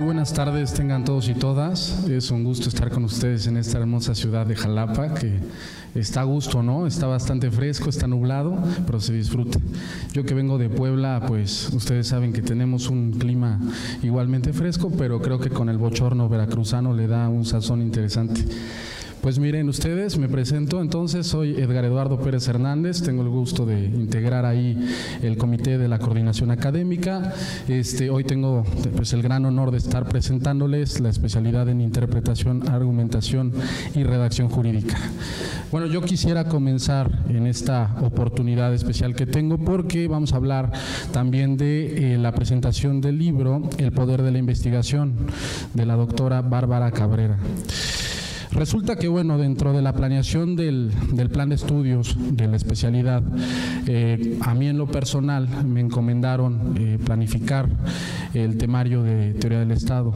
Buenas tardes, tengan todos y todas. Es un gusto estar con ustedes en esta hermosa ciudad de Jalapa, que está a gusto, ¿no? Está bastante fresco, está nublado, pero se disfruta. Yo que vengo de Puebla, pues ustedes saben que tenemos un clima igualmente fresco, pero creo que con el bochorno veracruzano le da un sazón interesante. Pues miren ustedes, me presento entonces, soy Edgar Eduardo Pérez Hernández, tengo el gusto de integrar ahí el comité de la coordinación académica. Este, hoy tengo pues, el gran honor de estar presentándoles la especialidad en interpretación, argumentación y redacción jurídica. Bueno, yo quisiera comenzar en esta oportunidad especial que tengo porque vamos a hablar también de eh, la presentación del libro El poder de la investigación de la doctora Bárbara Cabrera. Resulta que, bueno, dentro de la planeación del, plan de estudios de la especialidad, eh, a mí en lo personal me encomendaron eh, planificar el temario de teoría del Estado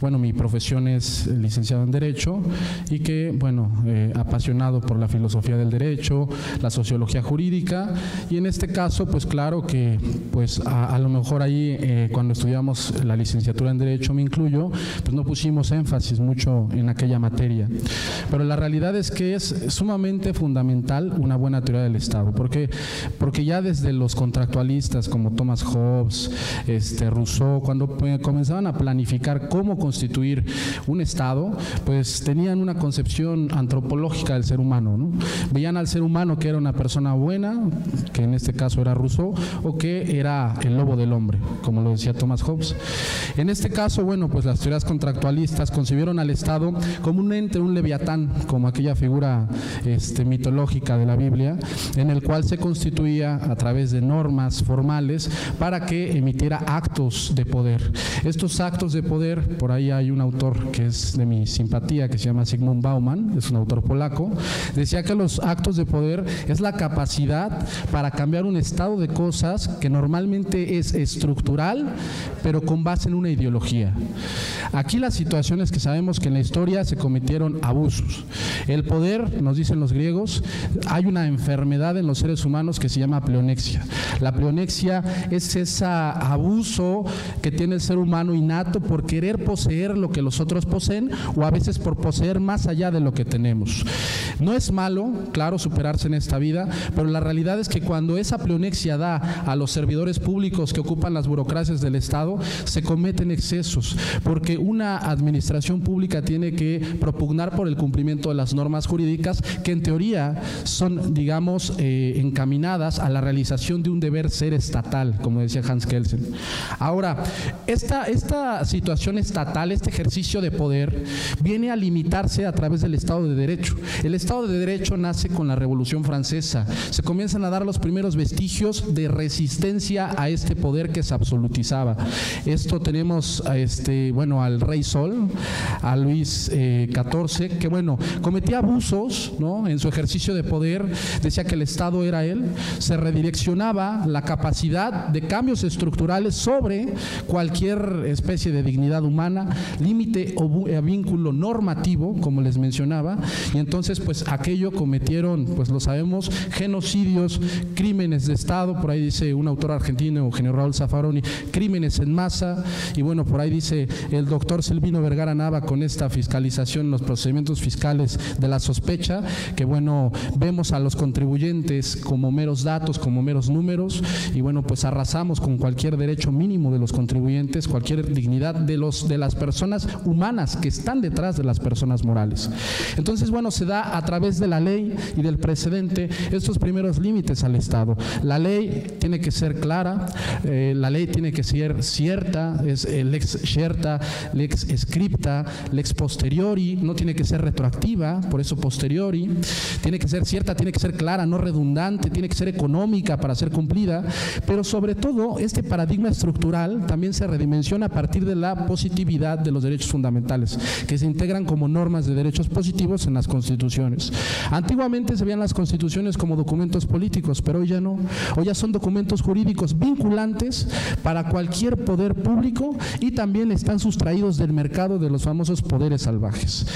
bueno, mi profesión es licenciado en Derecho y que, bueno, eh, apasionado por la filosofía del derecho, la sociología jurídica y en este caso, pues claro que, pues a, lo mejor ahí eh, cuando estudiamos la licenciatura en Derecho, me incluyo, pues no pusimos énfasis mucho en aquella materia. Pero la realidad es que es sumamente fundamental una buena teoría del Estado, porque, porque ya desde los contractualistas como Thomas Hobbes, este, Rousseau, cuando eh, comenzaban a planificar cómo constituir un Estado, pues tenían una concepción antropológica del ser humano. ¿no? Veían al ser humano que era una persona buena, que en este caso era Rousseau, o que era el lobo del hombre, como lo decía Thomas Hobbes. En este caso, bueno, pues las teorías contractualistas concibieron al Estado como un ente, un leviatán, como aquella figura este, mitológica de la Biblia, en el cual se constituía a través de normas formales para que emitiera actos de poder. Estos actos de poder, por ahí hay un autor que es de mi simpatía, que se llama Sigmund Bauman, es un autor polaco, decía que los actos de poder es la capacidad para cambiar un estado de cosas que normalmente es estructural, pero con base en una ideología. Aquí la situación es que sabemos que en la historia se cometieron abusos. El poder, nos dicen los griegos, hay una enfermedad en los seres humanos que se llama pleonexia. La pleonexia es ese abuso que tiene el ser humano innato por querer poseer lo que los otros poseen o a veces por poseer más allá de lo que tenemos. No es malo, claro, superarse en esta vida, pero la realidad es que cuando esa pleonexia da a los servidores públicos que ocupan las burocracias del Estado, se cometen excesos, porque una administración pública tiene que propugnar por el cumplimiento de las normas jurídicas que en teoría son, digamos, eh, encaminadas a la realización de un deber ser estatal, como decía Hans Kelsen. Ahora, esta, esta situación estatal este ejercicio de poder, viene a limitarse a través del Estado de Derecho. El Estado de Derecho nace con la Revolución Francesa. Se comienzan a dar los primeros vestigios de resistencia a este poder que se absolutizaba. Esto tenemos este, bueno, al Rey Sol, a Luis XIV, eh, que bueno, cometía abusos ¿no? en su ejercicio de poder, decía que el Estado era él, se redireccionaba la capacidad de cambios estructurales sobre cualquier especie de dignidad humana límite o eh, vínculo normativo, como les mencionaba, y entonces pues aquello cometieron, pues lo sabemos, genocidios, crímenes de Estado, por ahí dice un autor argentino, Eugenio Raúl Zaffaroni, crímenes en masa, y bueno, por ahí dice el doctor Silvino Vergara Nava con esta fiscalización, los procedimientos fiscales de la sospecha, que bueno, vemos a los contribuyentes como meros datos, como meros números, y bueno, pues arrasamos con cualquier derecho mínimo de los contribuyentes, cualquier dignidad de los de las personas humanas que están detrás de las personas morales. Entonces, bueno, se da a través de la ley y del precedente estos primeros límites al Estado. La ley tiene que ser clara, eh, la ley tiene que ser cierta, es el ex cierta, lex scripta, lex posteriori, no tiene que ser retroactiva, por eso posteriori, tiene que ser cierta, tiene que ser clara, no redundante, tiene que ser económica para ser cumplida, pero sobre todo este paradigma estructural también se redimensiona a partir de la positividad de los derechos fundamentales, que se integran como normas de derechos positivos en las constituciones. Antiguamente se veían las constituciones como documentos políticos, pero hoy ya no. Hoy ya son documentos jurídicos vinculantes para cualquier poder público y también están sustraídos del mercado de los famosos poderes salvajes.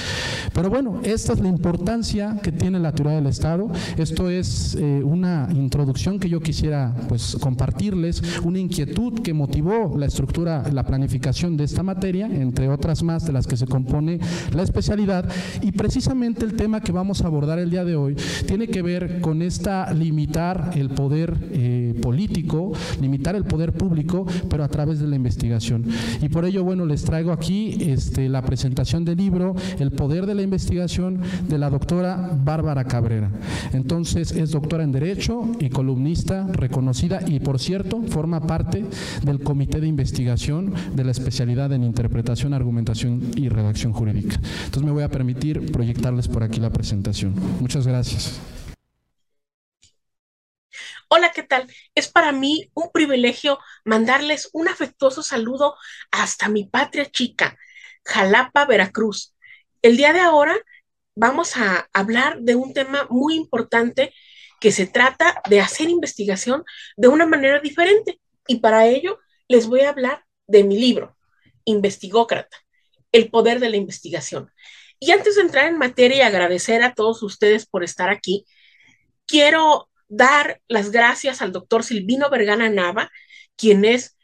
Pero bueno, esta es la importancia que tiene la teoría del Estado. Esto es eh, una introducción que yo quisiera pues compartirles, una inquietud que motivó la estructura, la planificación de esta materia, entre otras más de las que se compone la especialidad. Y precisamente el tema que vamos a abordar el día de hoy tiene que ver con esta limitar el poder eh, político, limitar el poder público, pero a través de la investigación. Y por ello, bueno, les traigo aquí este, la presentación del libro El poder de la investigación de la doctora Bárbara Cabrera. Entonces, es doctora en Derecho y columnista reconocida y, por cierto, forma parte del Comité de Investigación de la especialidad en Interpretación, Argumentación y Redacción Jurídica. Entonces, me voy a permitir proyectarles por aquí la presentación. Muchas gracias. Hola, ¿qué tal? Es para mí un privilegio mandarles un afectuoso saludo hasta mi patria chica, Jalapa, Veracruz. El día de ahora vamos a hablar de un tema muy importante que se trata de hacer investigación de una manera diferente. Y para ello les voy a hablar de mi libro, Investigócrata, el poder de la investigación. Y antes de entrar en materia y agradecer a todos ustedes por estar aquí, quiero dar las gracias al doctor Silvino Vergana Nava, quien es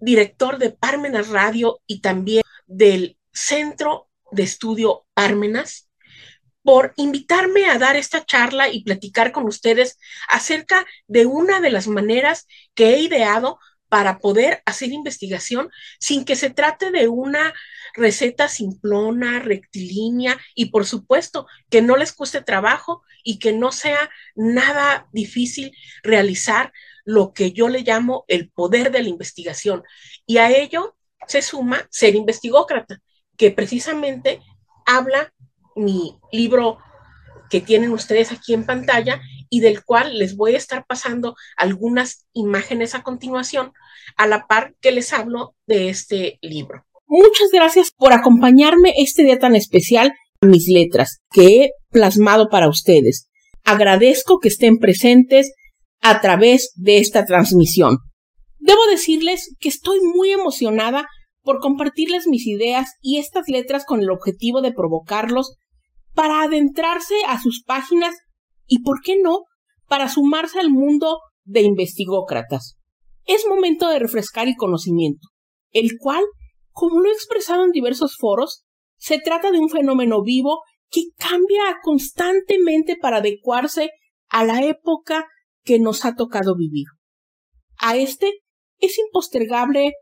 director de Parmenas Radio y también del Centro de Estudio Parmenas, por invitarme a dar esta charla y platicar con ustedes acerca de una de las maneras que he ideado para poder hacer investigación sin que se trate de una receta simplona, rectilínea y por supuesto que no les cueste trabajo y que no sea nada difícil realizar lo que yo le llamo el poder de la investigación. Y a ello se suma ser investigócrata, que precisamente habla mi libro que tienen ustedes aquí en pantalla y del cual les voy a estar pasando algunas imágenes a continuación, a la par que les hablo de este libro. Muchas gracias por acompañarme este día tan especial a mis letras que he plasmado para ustedes. Agradezco que estén presentes a través de esta transmisión. Debo decirles que estoy muy emocionada por compartirles mis ideas y estas letras con el objetivo de provocarlos para adentrarse a sus páginas y, ¿por qué no?, para sumarse al mundo de investigócratas. Es momento de refrescar el conocimiento, el cual como lo he expresado en diversos foros, se trata de un fenómeno vivo que cambia constantemente para adecuarse a la época que nos ha tocado vivir. A este es impostergable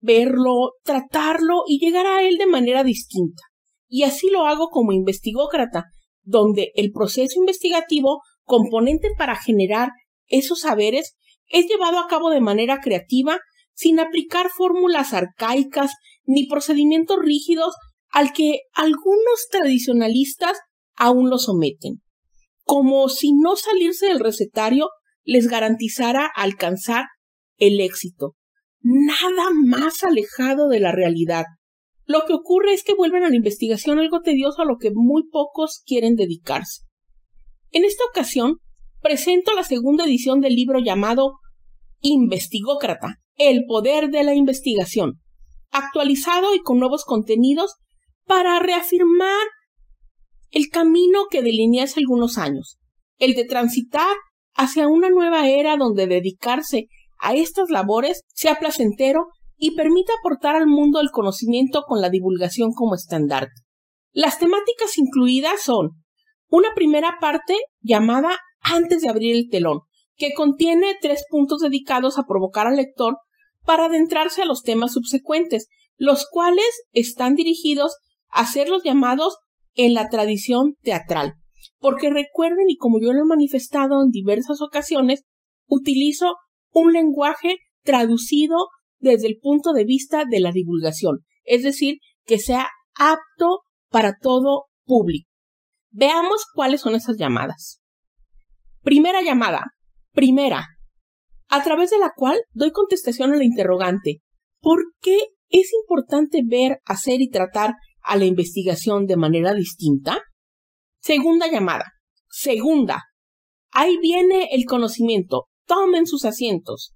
verlo, tratarlo y llegar a él de manera distinta. Y así lo hago como investigócrata, donde el proceso investigativo, componente para generar esos saberes, es llevado a cabo de manera creativa sin aplicar fórmulas arcaicas ni procedimientos rígidos al que algunos tradicionalistas aún lo someten, como si no salirse del recetario les garantizara alcanzar el éxito. Nada más alejado de la realidad. Lo que ocurre es que vuelven a la investigación algo tedioso a lo que muy pocos quieren dedicarse. En esta ocasión, presento la segunda edición del libro llamado Investigócrata, el poder de la investigación, actualizado y con nuevos contenidos para reafirmar el camino que delineé hace algunos años, el de transitar hacia una nueva era donde dedicarse a estas labores sea placentero y permita aportar al mundo el conocimiento con la divulgación como estandarte. Las temáticas incluidas son una primera parte llamada Antes de abrir el telón, que contiene tres puntos dedicados a provocar al lector para adentrarse a los temas subsecuentes, los cuales están dirigidos a ser los llamados en la tradición teatral. Porque recuerden, y como yo lo he manifestado en diversas ocasiones, utilizo un lenguaje traducido desde el punto de vista de la divulgación. es decir, que sea apto para todo público. Veamos cuáles son esas llamadas. Primera llamada. Primera. A través de la cual doy contestación a la interrogante. ¿Por qué es importante ver, hacer y tratar a la investigación de manera distinta? Segunda llamada. Segunda. Ahí viene el conocimiento. Tomen sus asientos.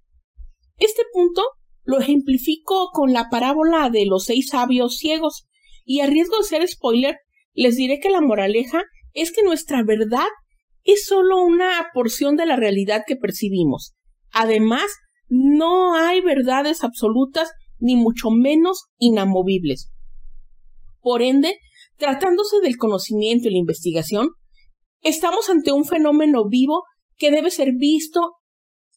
Este punto lo ejemplifico con la parábola de los seis sabios ciegos y a riesgo de ser spoiler, les diré que la moraleja es que nuestra verdad es solo una porción de la realidad que percibimos. Además, no hay verdades absolutas ni mucho menos inamovibles. Por ende, tratándose del conocimiento y la investigación, estamos ante un fenómeno vivo que debe ser visto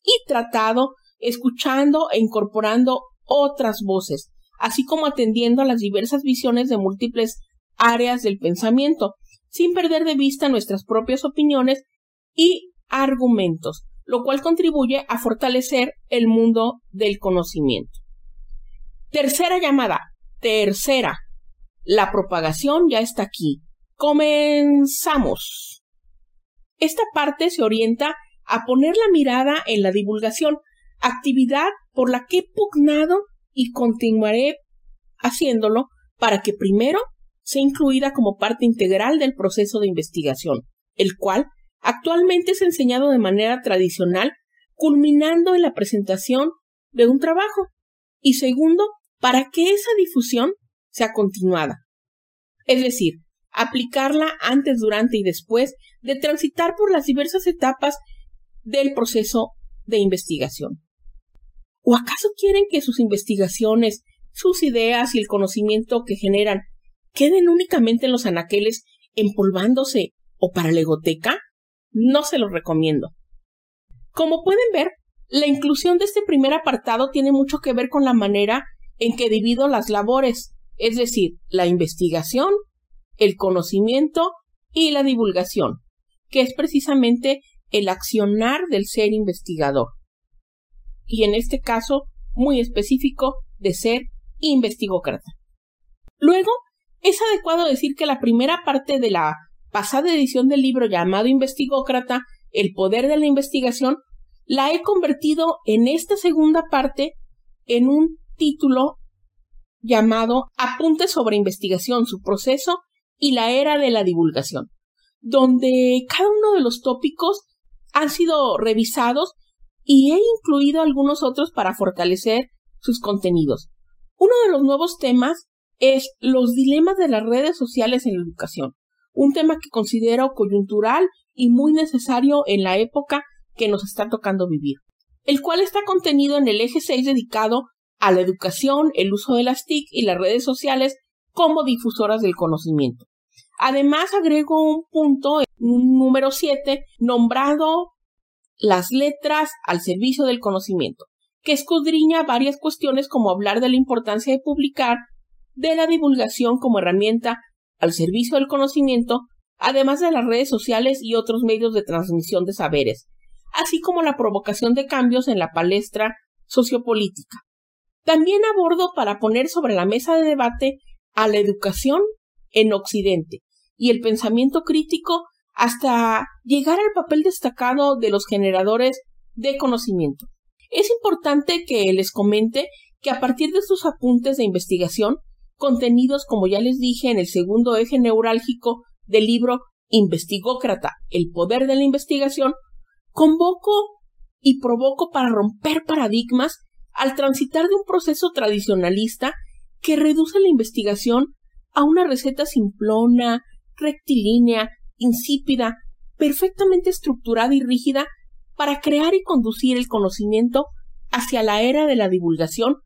y tratado, escuchando e incorporando otras voces, así como atendiendo a las diversas visiones de múltiples áreas del pensamiento, sin perder de vista nuestras propias opiniones y argumentos, lo cual contribuye a fortalecer el mundo del conocimiento. Tercera llamada. Tercera. La propagación ya está aquí. Comenzamos. Esta parte se orienta a poner la mirada en la divulgación, actividad por la que he pugnado y continuaré haciéndolo para que primero sea incluida como parte integral del proceso de investigación, el cual actualmente es enseñado de manera tradicional, culminando en la presentación de un trabajo, y segundo, para que esa difusión sea continuada. Es decir, aplicarla antes, durante y después de transitar por las diversas etapas del proceso de investigación. ¿O acaso quieren que sus investigaciones, sus ideas y el conocimiento que generan queden únicamente en los anaqueles empolvándose o para la egoteca? No se los recomiendo. Como pueden ver, la inclusión de este primer apartado tiene mucho que ver con la manera en que divido las labores, es decir, la investigación, el conocimiento y la divulgación, que es precisamente el accionar del ser investigador. Y en este caso, muy específico, de ser investigócrata. Luego, es adecuado decir que la primera parte de la pasada edición del libro llamado Investigócrata, El poder de la investigación, la he convertido en esta segunda parte en un título llamado Apuntes sobre investigación, su proceso y la era de la divulgación, donde cada uno de los tópicos han sido revisados y he incluido algunos otros para fortalecer sus contenidos. Uno de los nuevos temas es los dilemas de las redes sociales en la educación, un tema que considero coyuntural y muy necesario en la época que nos está tocando vivir, el cual está contenido en el eje 6 dedicado a la educación, el uso de las TIC y las redes sociales como difusoras del conocimiento. Además, agrego un punto, un número 7, nombrado las letras al servicio del conocimiento, que escudriña varias cuestiones como hablar de la importancia de publicar, de la divulgación como herramienta al servicio del conocimiento, además de las redes sociales y otros medios de transmisión de saberes, así como la provocación de cambios en la palestra sociopolítica. También abordo para poner sobre la mesa de debate a la educación en Occidente y el pensamiento crítico hasta llegar al papel destacado de los generadores de conocimiento. Es importante que les comente que a partir de sus apuntes de investigación, contenidos como ya les dije en el segundo eje neurálgico del libro Investigócrata, el poder de la investigación, convoco y provoco para romper paradigmas al transitar de un proceso tradicionalista que reduce la investigación a una receta simplona, rectilínea, insípida, perfectamente estructurada y rígida para crear y conducir el conocimiento hacia la era de la divulgación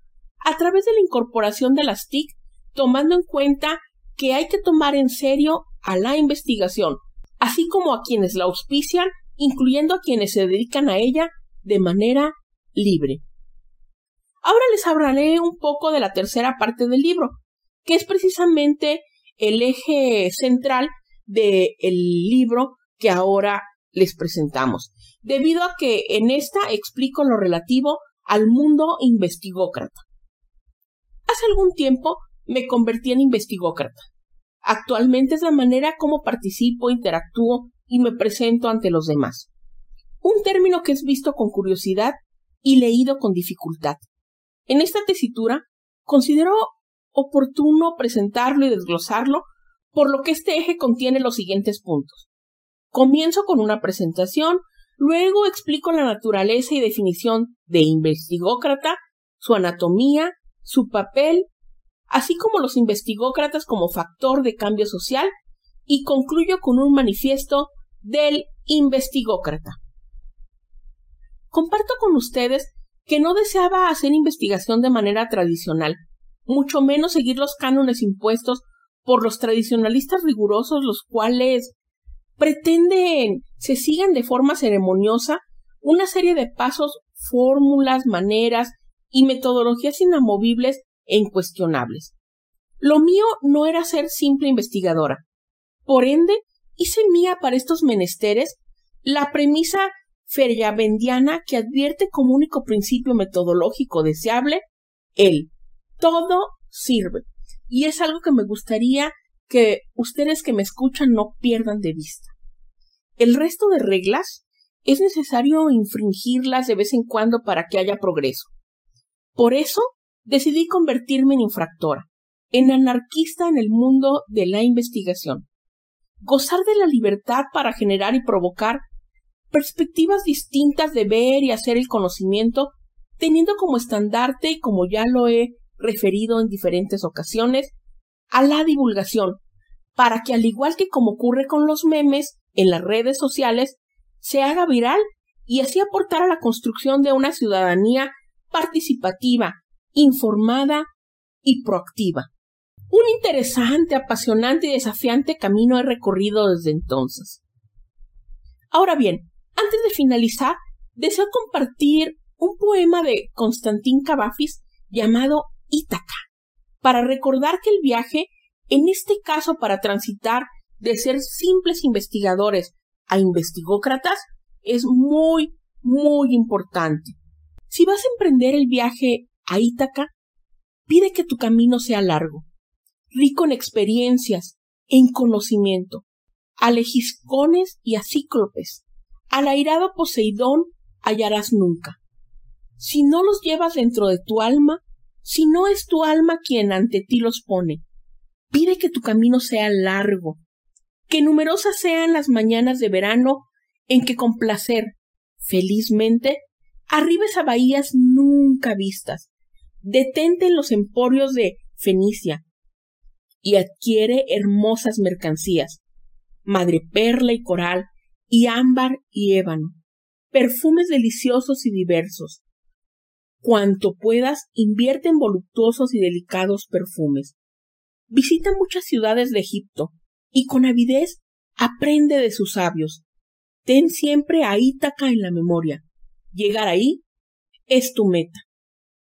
a través de la incorporación de las TIC, tomando en cuenta que hay que tomar en serio a la investigación, así como a quienes la auspician, incluyendo a quienes se dedican a ella de manera libre. Ahora les hablaré un poco de la tercera parte del libro, que es precisamente el eje central del libro que ahora les presentamos, debido a que en esta explico lo relativo al mundo investigócrata. Hace algún tiempo me convertí en investigócrata. Actualmente es la manera como participo, interactúo y me presento ante los demás. Un término que es visto con curiosidad y leído con dificultad. En esta tesitura considero oportuno presentarlo y desglosarlo, por lo que este eje contiene los siguientes puntos. Comienzo con una presentación, luego explico la naturaleza y definición de investigócrata, su anatomía, su papel, así como los investigócratas como factor de cambio social, y concluyo con un manifiesto del investigócrata. Comparto con ustedes que no deseaba hacer investigación de manera tradicional, mucho menos seguir los cánones impuestos por los tradicionalistas rigurosos, los cuales pretenden se sigan de forma ceremoniosa una serie de pasos, fórmulas, maneras y metodologías inamovibles e incuestionables. Lo mío no era ser simple investigadora. Por ende, hice mía para estos menesteres la premisa feriavendiana que advierte como único principio metodológico deseable el todo sirve. Y es algo que me gustaría que ustedes que me escuchan no pierdan de vista. El resto de reglas es necesario infringirlas de vez en cuando para que haya progreso. Por eso decidí convertirme en infractora, en anarquista en el mundo de la investigación. Gozar de la libertad para generar y provocar perspectivas distintas de ver y hacer el conocimiento, teniendo como estandarte, y como ya lo he referido en diferentes ocasiones, a la divulgación, para que al igual que como ocurre con los memes en las redes sociales, se haga viral y así aportar a la construcción de una ciudadanía participativa, informada y proactiva. Un interesante, apasionante y desafiante camino he recorrido desde entonces. Ahora bien, antes de finalizar, deseo compartir un poema de Constantín Cavafis llamado Ítaca, para recordar que el viaje, en este caso para transitar de ser simples investigadores a investigócratas, es muy, muy importante. Si vas a emprender el viaje a Ítaca, pide que tu camino sea largo, rico en experiencias, en conocimiento, a legiscones y a cíclopes, al airado Poseidón hallarás nunca. Si no los llevas dentro de tu alma, si no es tu alma quien ante ti los pone, pide que tu camino sea largo, que numerosas sean las mañanas de verano en que con placer, felizmente, arribes a bahías nunca vistas, detente en los emporios de Fenicia y adquiere hermosas mercancías, madreperla y coral, y ámbar y ébano, perfumes deliciosos y diversos. Cuanto puedas, invierte en voluptuosos y delicados perfumes. Visita muchas ciudades de Egipto y con avidez aprende de sus sabios. Ten siempre a Ítaca en la memoria. Llegar ahí es tu meta.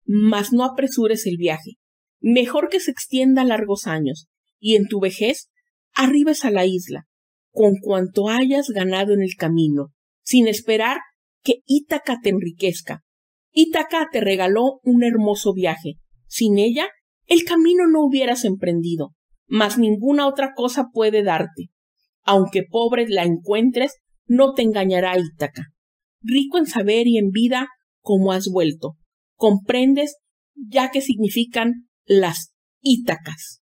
Mas no apresures el viaje. Mejor que se extienda largos años y en tu vejez arribes a la isla, con cuanto hayas ganado en el camino, sin esperar que Ítaca te enriquezca. Ítaca te regaló un hermoso viaje. Sin ella, el camino no hubieras emprendido, mas ninguna otra cosa puede darte. Aunque pobre la encuentres, no te engañará Ítaca. Rico en saber y en vida, como has vuelto. Comprendes ya que significan las Ítacas.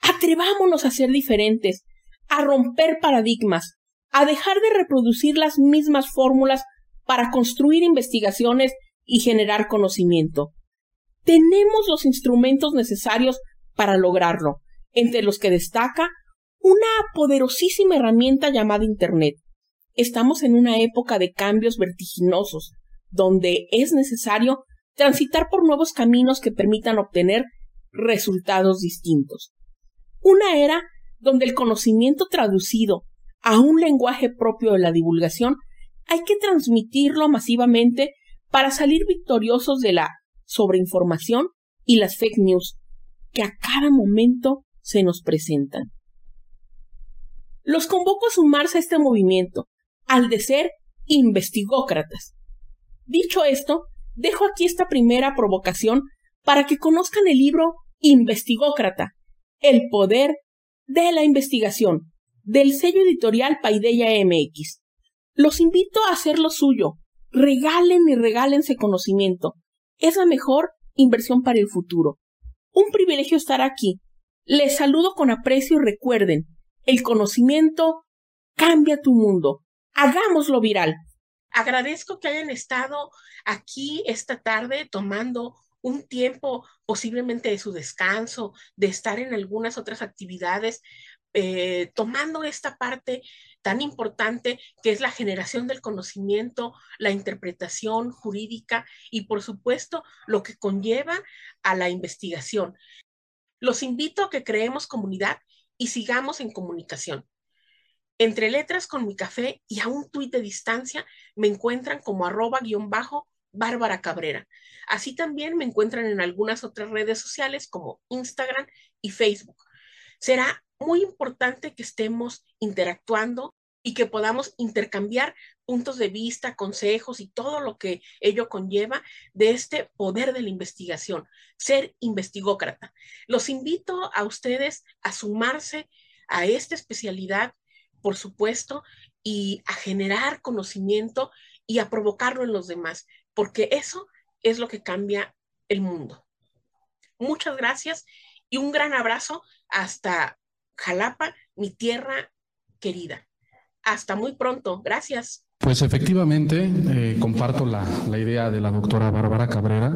Atrevámonos a ser diferentes, a romper paradigmas, a dejar de reproducir las mismas fórmulas para construir investigaciones y generar conocimiento. Tenemos los instrumentos necesarios para lograrlo, entre los que destaca una poderosísima herramienta llamada Internet. Estamos en una época de cambios vertiginosos, donde es necesario transitar por nuevos caminos que permitan obtener resultados distintos. Una era donde el conocimiento traducido a un lenguaje propio de la divulgación hay que transmitirlo masivamente para salir victoriosos de la sobreinformación y las fake news que a cada momento se nos presentan. Los convoco a sumarse a este movimiento, al de ser investigócratas. Dicho esto, dejo aquí esta primera provocación para que conozcan el libro Investigócrata, el poder de la investigación, del sello editorial Paideya MX. Los invito a hacer lo suyo. Regalen y regálense conocimiento. Es la mejor inversión para el futuro. Un privilegio estar aquí. Les saludo con aprecio y recuerden, el conocimiento cambia tu mundo. Hagámoslo viral. Agradezco que hayan estado aquí esta tarde tomando un tiempo posiblemente de su descanso, de estar en algunas otras actividades, eh, tomando esta parte tan importante que es la generación del conocimiento, la interpretación jurídica y por supuesto lo que conlleva a la investigación. Los invito a que creemos comunidad y sigamos en comunicación. Entre letras con mi café y a un tuit de distancia me encuentran como arroba guion bajo Bárbara Cabrera. Así también me encuentran en algunas otras redes sociales como Instagram y Facebook. Será muy importante que estemos interactuando y que podamos intercambiar puntos de vista, consejos y todo lo que ello conlleva de este poder de la investigación, ser investigócrata. Los invito a ustedes a sumarse a esta especialidad por supuesto, y a generar conocimiento y a provocarlo en los demás, porque eso es lo que cambia el mundo. Muchas gracias y un gran abrazo hasta Jalapa, mi tierra querida. Hasta muy pronto. Gracias. Pues efectivamente, eh, comparto la, idea de la doctora Bárbara Cabrera.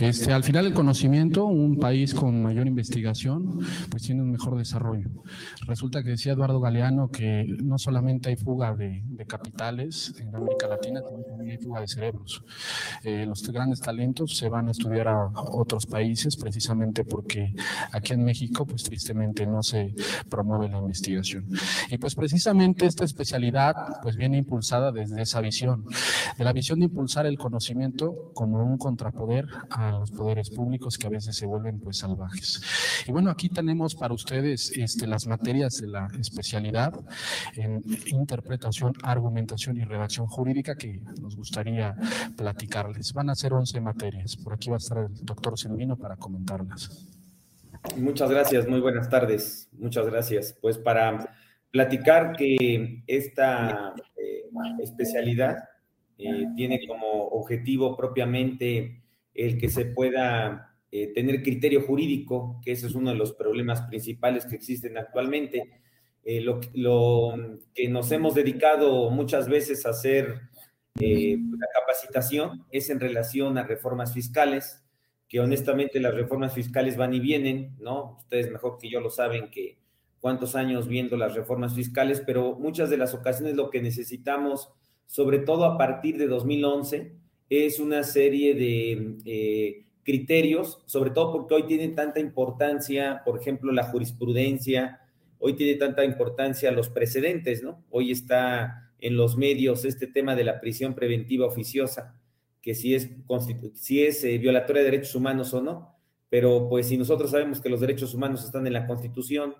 Este, al final el conocimiento, un país con mayor investigación, pues tiene un mejor desarrollo. Resulta que decía Eduardo Galeano que no solamente hay fuga de, capitales en América Latina, también hay fuga de cerebros. Eh, los grandes talentos se van a estudiar a otros países precisamente porque aquí en México, pues tristemente no se promueve la investigación. Y pues precisamente esta especialidad, pues viene impulsada desde esa visión, de la visión de impulsar el conocimiento como un contrapoder a los poderes públicos que a veces se vuelven pues salvajes. Y bueno, aquí tenemos para ustedes este, las materias de la especialidad en interpretación, argumentación y redacción jurídica que nos gustaría platicarles. Van a ser 11 materias. Por aquí va a estar el doctor Silvino para comentarlas. Muchas gracias, muy buenas tardes. Muchas gracias. Pues para platicar que esta especialidad eh, tiene como objetivo propiamente el que se pueda eh, tener criterio jurídico, que ese es uno de los problemas principales que existen actualmente. Eh, lo, que nos hemos dedicado muchas veces a hacer la capacitación es en relación a reformas fiscales, que honestamente las reformas fiscales van y vienen, ¿no? Ustedes mejor que yo lo saben que cuántos años viendo las reformas fiscales, pero muchas de las ocasiones lo que necesitamos, sobre todo a partir de 2011, es una serie de eh, criterios, sobre todo porque hoy tiene tanta importancia, por ejemplo, la jurisprudencia, hoy tiene tanta importancia los precedentes, ¿no? Hoy está en los medios este tema de la prisión preventiva oficiosa, que si es, si es eh, violatoria de derechos humanos o no, pero pues si nosotros sabemos que los derechos humanos están en la Constitución,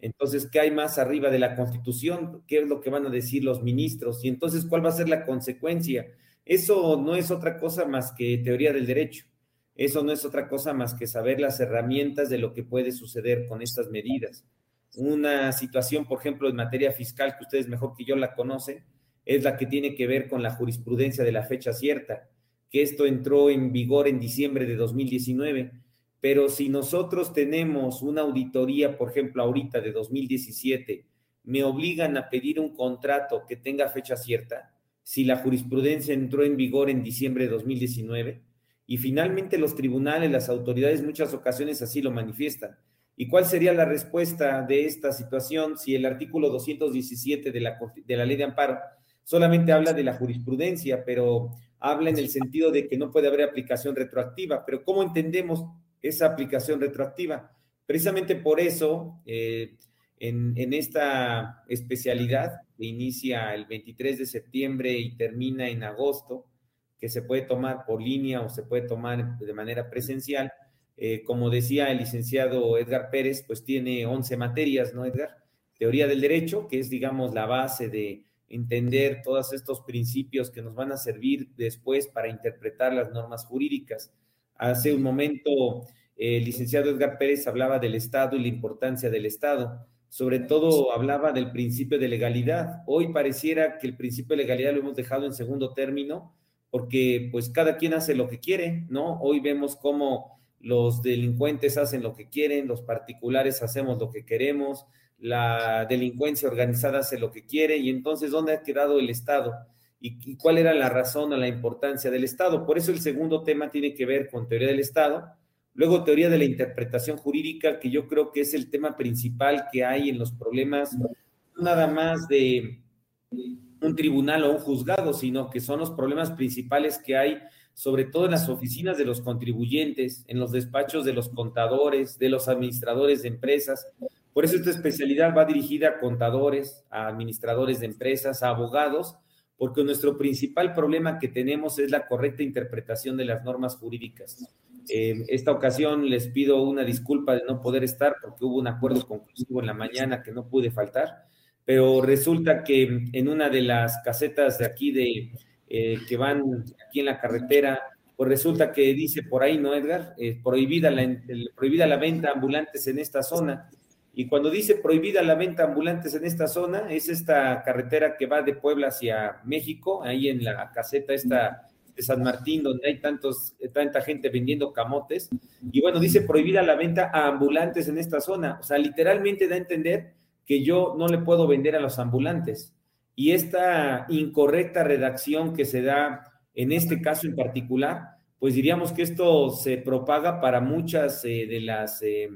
entonces, ¿qué hay más arriba de la Constitución? ¿Qué es lo que van a decir los ministros? Y entonces, ¿cuál va a ser la consecuencia? Eso no es otra cosa más que teoría del derecho. Eso no es otra cosa más que saber las herramientas de lo que puede suceder con estas medidas. Una situación, por ejemplo, en materia fiscal, que ustedes mejor que yo la conocen, es la que tiene que ver con la jurisprudencia de la fecha cierta, que esto entró en vigor en diciembre de 2019 pero si nosotros tenemos una auditoría, por ejemplo, ahorita de 2017, me obligan a pedir un contrato que tenga fecha cierta, si la jurisprudencia entró en vigor en diciembre de 2019, y finalmente los tribunales, las autoridades, muchas ocasiones así lo manifiestan. ¿Y cuál sería la respuesta de esta situación si el artículo 217 de la, de la ley de amparo solamente habla de la jurisprudencia, pero habla en el sentido de que no puede haber aplicación retroactiva? Pero ¿cómo entendemos esa aplicación retroactiva. Precisamente por eso, eh, en, esta especialidad que inicia el 23 de septiembre y termina en agosto, que se puede tomar por línea o se puede tomar de manera presencial, eh, como decía el licenciado Edgar Pérez, pues tiene 11 materias, ¿no, Edgar? Teoría del derecho, que es, digamos, la base de entender todos estos principios que nos van a servir después para interpretar las normas jurídicas Hace un momento el licenciado Edgar Pérez hablaba del Estado y la importancia del Estado. Sobre todo hablaba del principio de legalidad. Hoy pareciera que el principio de legalidad lo hemos dejado en segundo término porque pues cada quien hace lo que quiere, ¿no? Hoy vemos cómo los delincuentes hacen lo que quieren, los particulares hacemos lo que queremos, la delincuencia organizada hace lo que quiere y entonces ¿dónde ha quedado el Estado? ¿Y, cuál era la razón o la importancia del Estado? Por eso el segundo tema tiene que ver con teoría del Estado, luego teoría de la interpretación jurídica, que yo creo que es el tema principal que hay en los problemas, nada más de un tribunal o un juzgado, sino que son los problemas principales que hay sobre todo en las oficinas de los contribuyentes, en los despachos de los contadores, de los administradores de empresas. Por eso esta especialidad va dirigida a contadores, a administradores de empresas, a abogados, porque nuestro principal problema que tenemos es la correcta interpretación de las normas jurídicas. En esta ocasión les pido una disculpa de no poder estar porque hubo un acuerdo conclusivo en la mañana que no pude faltar, pero resulta que en una de las casetas de aquí de eh, que van aquí en la carretera, pues resulta que dice por ahí, ¿no, Edgar? Eh, prohibida, la, prohibida la venta ambulantes en esta zona. Y cuando dice prohibida la venta ambulantes en esta zona, es esta carretera que va de Puebla hacia México, ahí en la caseta esta de San Martín, donde hay tantos, tanta gente vendiendo camotes. Y bueno, dice prohibida la venta a ambulantes en esta zona. O sea, literalmente da a entender que yo no le puedo vender a los ambulantes y esta incorrecta redacción que se da en este caso en particular, pues diríamos que esto se propaga para muchas eh, de las, eh,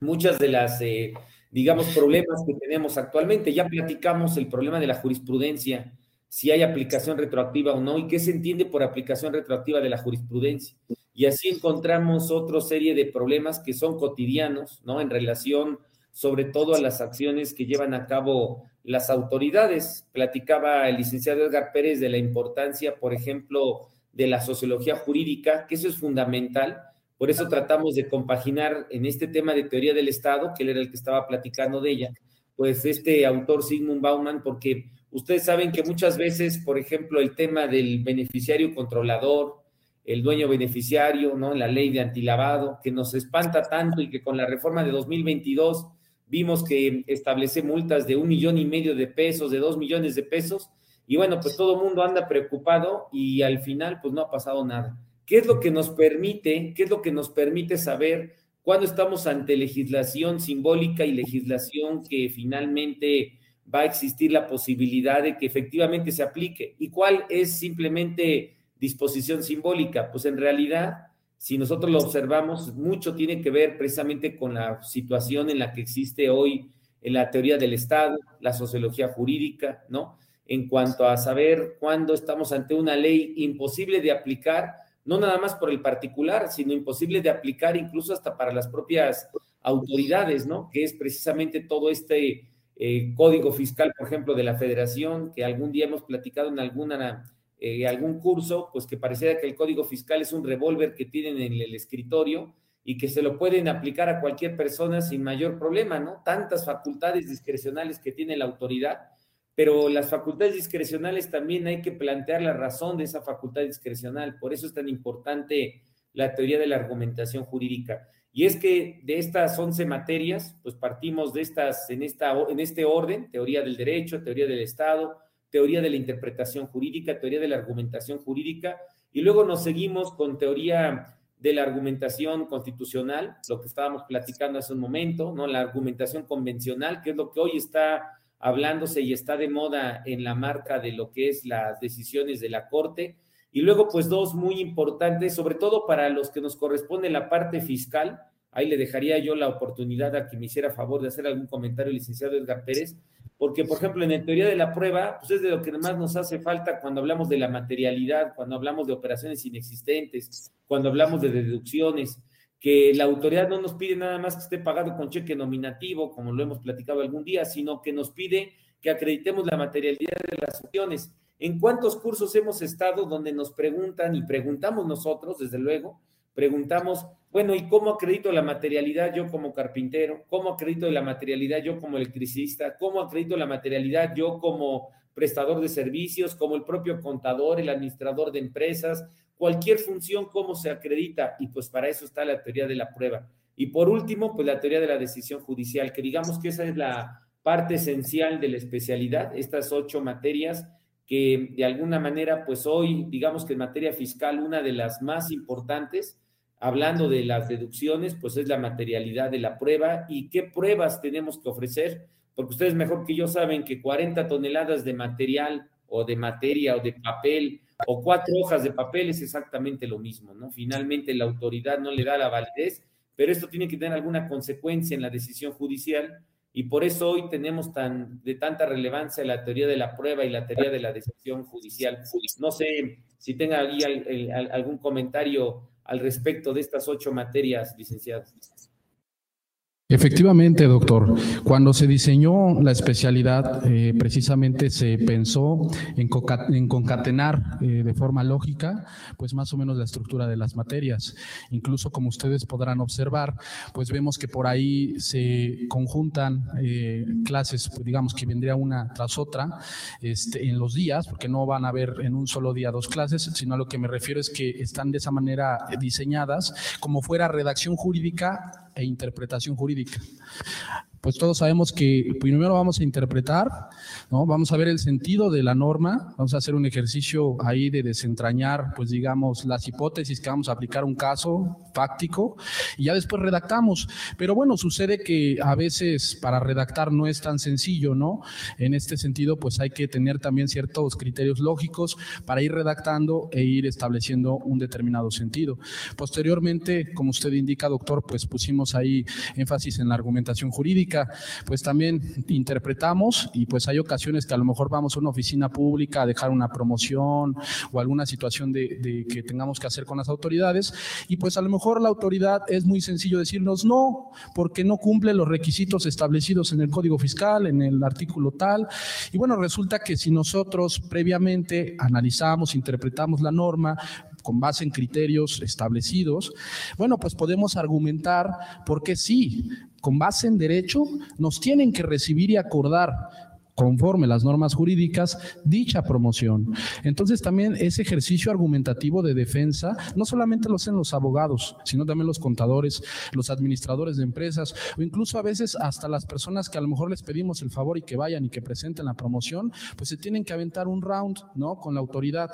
muchas de las, eh, digamos, problemas que tenemos actualmente. Ya platicamos el problema de la jurisprudencia, si hay aplicación retroactiva o no, y qué se entiende por aplicación retroactiva de la jurisprudencia. Y así encontramos otra serie de problemas que son cotidianos, ¿no? En relación sobre todo a las acciones que llevan a cabo las autoridades. Platicaba el licenciado Edgar Pérez de la importancia, por ejemplo, de la sociología jurídica, que eso es fundamental. Por eso tratamos de compaginar en este tema de teoría del Estado, que él era el que estaba platicando de ella, pues este autor Sigmund Bauman, porque ustedes saben que muchas veces, por ejemplo, el tema del beneficiario controlador, el dueño beneficiario, ¿no? La ley de antilavado, que nos espanta tanto y que con la reforma de 2022 vimos que establece multas de un millón y medio de pesos, de dos millones de pesos, y bueno, pues todo el mundo anda preocupado y al final pues no ha pasado nada. ¿Qué es lo que nos permite, qué es lo que nos permite saber cuándo estamos ante legislación simbólica y legislación que finalmente va a existir la posibilidad de que efectivamente se aplique? ¿Y cuál es simplemente disposición simbólica? Pues en realidad si nosotros lo observamos, mucho tiene que ver precisamente con la situación en la que existe hoy en la teoría del Estado, la sociología jurídica, ¿no? En cuanto a saber cuándo estamos ante una ley imposible de aplicar, no nada más por el particular, sino imposible de aplicar incluso hasta para las propias autoridades, ¿no? Que es precisamente todo este eh, código fiscal, por ejemplo, de la federación, que algún día hemos platicado en alguna eh, algún curso, pues que pareciera que el código fiscal es un revólver que tienen en el escritorio y que se lo pueden aplicar a cualquier persona sin mayor problema, ¿no? Tantas facultades discrecionales que tiene la autoridad, pero las facultades discrecionales también hay que plantear la razón de esa facultad discrecional, por eso es tan importante la teoría de la argumentación jurídica. Y es que de estas 11 materias, pues partimos de estas en, esta, en este orden, teoría del derecho, teoría del Estado, teoría de la interpretación jurídica, teoría de la argumentación jurídica, y luego nos seguimos con teoría de la argumentación constitucional, lo que estábamos platicando hace un momento, ¿no? La argumentación convencional, que es lo que hoy está hablándose y está de moda en la marca de lo que es las decisiones de la Corte. Y luego, pues dos muy importantes, sobre todo para los que nos corresponde la parte fiscal. Ahí le dejaría yo la oportunidad a que me hiciera favor de hacer algún comentario, licenciado Edgar Pérez, porque, por ejemplo, en la teoría de la prueba, pues es de lo que más nos hace falta cuando hablamos de la materialidad, cuando hablamos de operaciones inexistentes, cuando hablamos de deducciones, que la autoridad no nos pide nada más que esté pagado con cheque nominativo, como lo hemos platicado algún día, sino que nos pide que acreditemos la materialidad de las opciones. ¿En cuántos cursos hemos estado donde nos preguntan y preguntamos nosotros, desde luego, preguntamos, bueno, ¿y cómo acredito la materialidad yo como carpintero? ¿Cómo acredito la materialidad yo como electricista? ¿Cómo acredito la materialidad yo como prestador de servicios, como el propio contador, el administrador de empresas? Cualquier función, cómo se acredita, y pues para eso está la teoría de la prueba. Y por último, pues la teoría de la decisión judicial, que digamos que esa es la parte esencial de la especialidad, estas ocho materias que de alguna manera, pues hoy, digamos que en materia fiscal, una de las más importantes, hablando de las deducciones, pues es la materialidad de la prueba y qué pruebas tenemos que ofrecer, porque ustedes mejor que yo saben que 40 toneladas de material o de materia o de papel o cuatro hojas de papel es exactamente lo mismo, ¿no? Finalmente la autoridad no le da la validez, pero esto tiene que tener alguna consecuencia en la decisión judicial y por eso hoy tenemos tan, de tanta relevancia la teoría de la prueba y la teoría de la decisión judicial. No sé si tenga ahí algún comentario al respecto de estas ocho materias, licenciado. Efectivamente, doctor. Cuando se diseñó la especialidad, eh, precisamente se pensó en, concatenar eh, de forma lógica, pues más o menos la estructura de las materias. Incluso como ustedes podrán observar, pues vemos que por ahí se conjuntan eh, clases, pues digamos que vendría una tras otra este, en los días, porque no van a haber en un solo día dos clases, sino a lo que me refiero es que están de esa manera diseñadas como fuera redacción jurídica e interpretación jurídica. Pues todos sabemos que primero vamos a interpretar, ¿no? Vamos a ver el sentido de la norma, vamos a hacer un ejercicio ahí de desentrañar, pues digamos, las hipótesis que vamos a aplicar un caso fáctico y ya después redactamos. Pero bueno, sucede que a veces para redactar no es tan sencillo, ¿no? En este sentido, pues hay que tener también ciertos criterios lógicos para ir redactando e ir estableciendo un determinado sentido. Posteriormente, como usted indica, doctor, pues pusimos ahí énfasis en la argumentación jurídica, pues también interpretamos y pues hay ocasiones que a lo mejor vamos a una oficina pública a dejar una promoción o alguna situación de, que tengamos que hacer con las autoridades y pues a lo mejor la autoridad es muy sencillo decirnos no, porque no cumple los requisitos establecidos en el Código Fiscal, en el artículo tal. Y bueno, resulta que si nosotros previamente analizamos, interpretamos la norma, con base en criterios establecidos, bueno, pues podemos argumentar porque sí, con base en derecho, nos tienen que recibir y acordar conforme las normas jurídicas dicha promoción. Entonces también ese ejercicio argumentativo de defensa no solamente lo hacen los abogados, sino también los contadores, los administradores de empresas o incluso a veces hasta las personas que a lo mejor les pedimos el favor y que vayan y que presenten la promoción, pues se tienen que aventar un round, ¿no? Con la autoridad.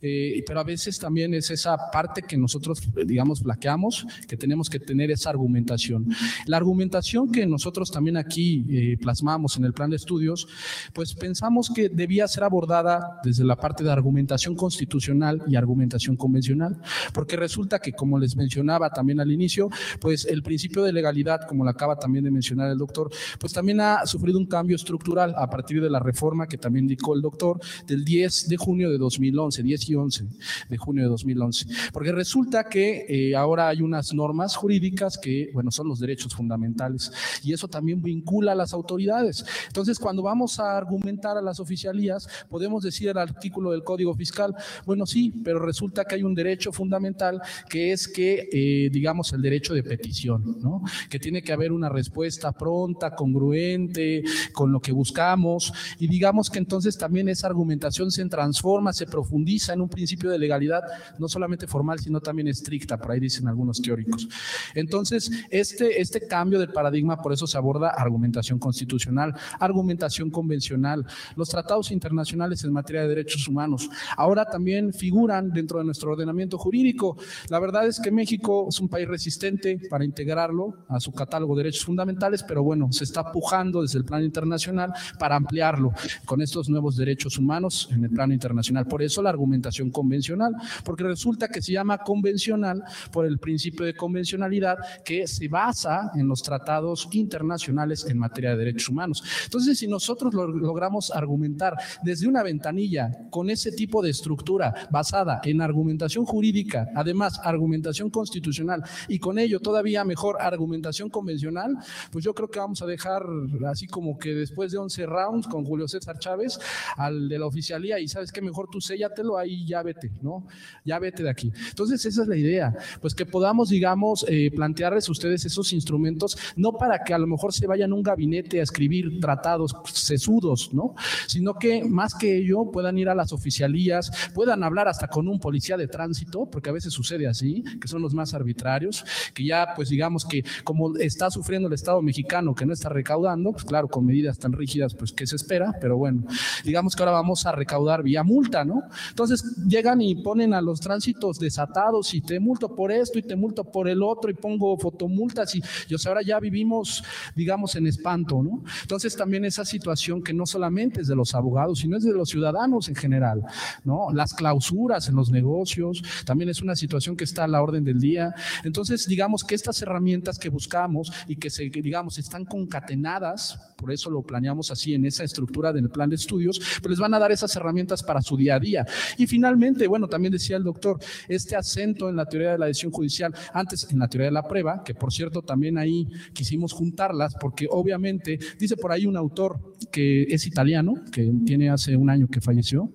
Eh, pero a veces también es esa parte que nosotros, digamos, flaqueamos, que tenemos que tener esa argumentación. La argumentación que nosotros también aquí eh, plasmamos en el plan de estudios, pues pensamos que debía ser abordada desde la parte de argumentación constitucional y argumentación convencional, porque resulta que, como les mencionaba también al inicio, pues el principio de legalidad, como lo acaba también de mencionar el doctor, pues también ha sufrido un cambio estructural a partir de la reforma que también indicó el doctor del 10 de junio de 2011, 10 y 11 de junio de 2011, porque resulta que eh, ahora hay unas normas jurídicas que, bueno, son los derechos fundamentales y eso también vincula a las autoridades. Entonces, cuando vamos a argumentar a las oficialías, podemos decir el artículo del Código Fiscal, bueno, sí, pero resulta que hay un derecho fundamental que es que, eh, digamos, el derecho de petición, ¿no? Que tiene que haber una respuesta pronta, congruente con lo que buscamos y digamos que entonces también esa argumentación se transforma, se profundiza en un principio de legalidad, no solamente formal, sino también estricta, por ahí dicen algunos teóricos. Entonces, este, este cambio del paradigma, por eso se aborda argumentación constitucional, argumentación convencional, los tratados internacionales en materia de derechos humanos. Ahora también figuran dentro de nuestro ordenamiento jurídico. La verdad es que México es un país resistente para integrarlo a su catálogo de derechos fundamentales, pero bueno, se está pujando desde el plano internacional para ampliarlo con estos nuevos derechos humanos en el plano internacional. Por eso la argumentación convencional, porque resulta que se llama convencional por el principio de convencionalidad que se basa en los tratados internacionales en materia de derechos humanos. Entonces, si nosotros logramos argumentar desde una ventanilla con ese tipo de estructura basada en argumentación jurídica, además argumentación constitucional y con ello todavía mejor argumentación convencional, pues yo creo que vamos a dejar así como que después de 11 rounds con Julio César Chávez al de la oficialía y sabes que mejor tú séllatelo ahí ya vete, ¿no? Ya vete de aquí. Entonces esa es la idea, pues que podamos, digamos, eh, plantearles ustedes esos instrumentos, no para que a lo mejor se vayan a un gabinete a escribir tratados, se sesudos, ¿no? Sino que más que ello puedan ir a las oficialías, puedan hablar hasta con un policía de tránsito, porque a veces sucede así, que son los más arbitrarios, que ya pues digamos que como está sufriendo el Estado mexicano que no está recaudando, pues claro, con medidas tan rígidas, pues que se espera, pero bueno, digamos que ahora vamos a recaudar vía multa, ¿no? Entonces llegan y ponen a los tránsitos desatados y te multo por esto y te multo por el otro y pongo fotomultas y, y o sea, ahora ya vivimos, digamos, en espanto, ¿no? Entonces también esa situación que no solamente es de los abogados, sino es de los ciudadanos en general, ¿no? Las clausuras en los negocios, también es una situación que está a la orden del día. Entonces, digamos que estas herramientas que buscamos y que digamos, están concatenadas, por eso lo planeamos así en esa estructura del plan de estudios, pues les van a dar esas herramientas para su día a día. Y finalmente, bueno, también decía el doctor, este acento en la teoría de la decisión judicial, antes en la teoría de la prueba, que por cierto también ahí quisimos juntarlas, porque obviamente, dice por ahí un autor que es italiano, que tiene hace un año que falleció,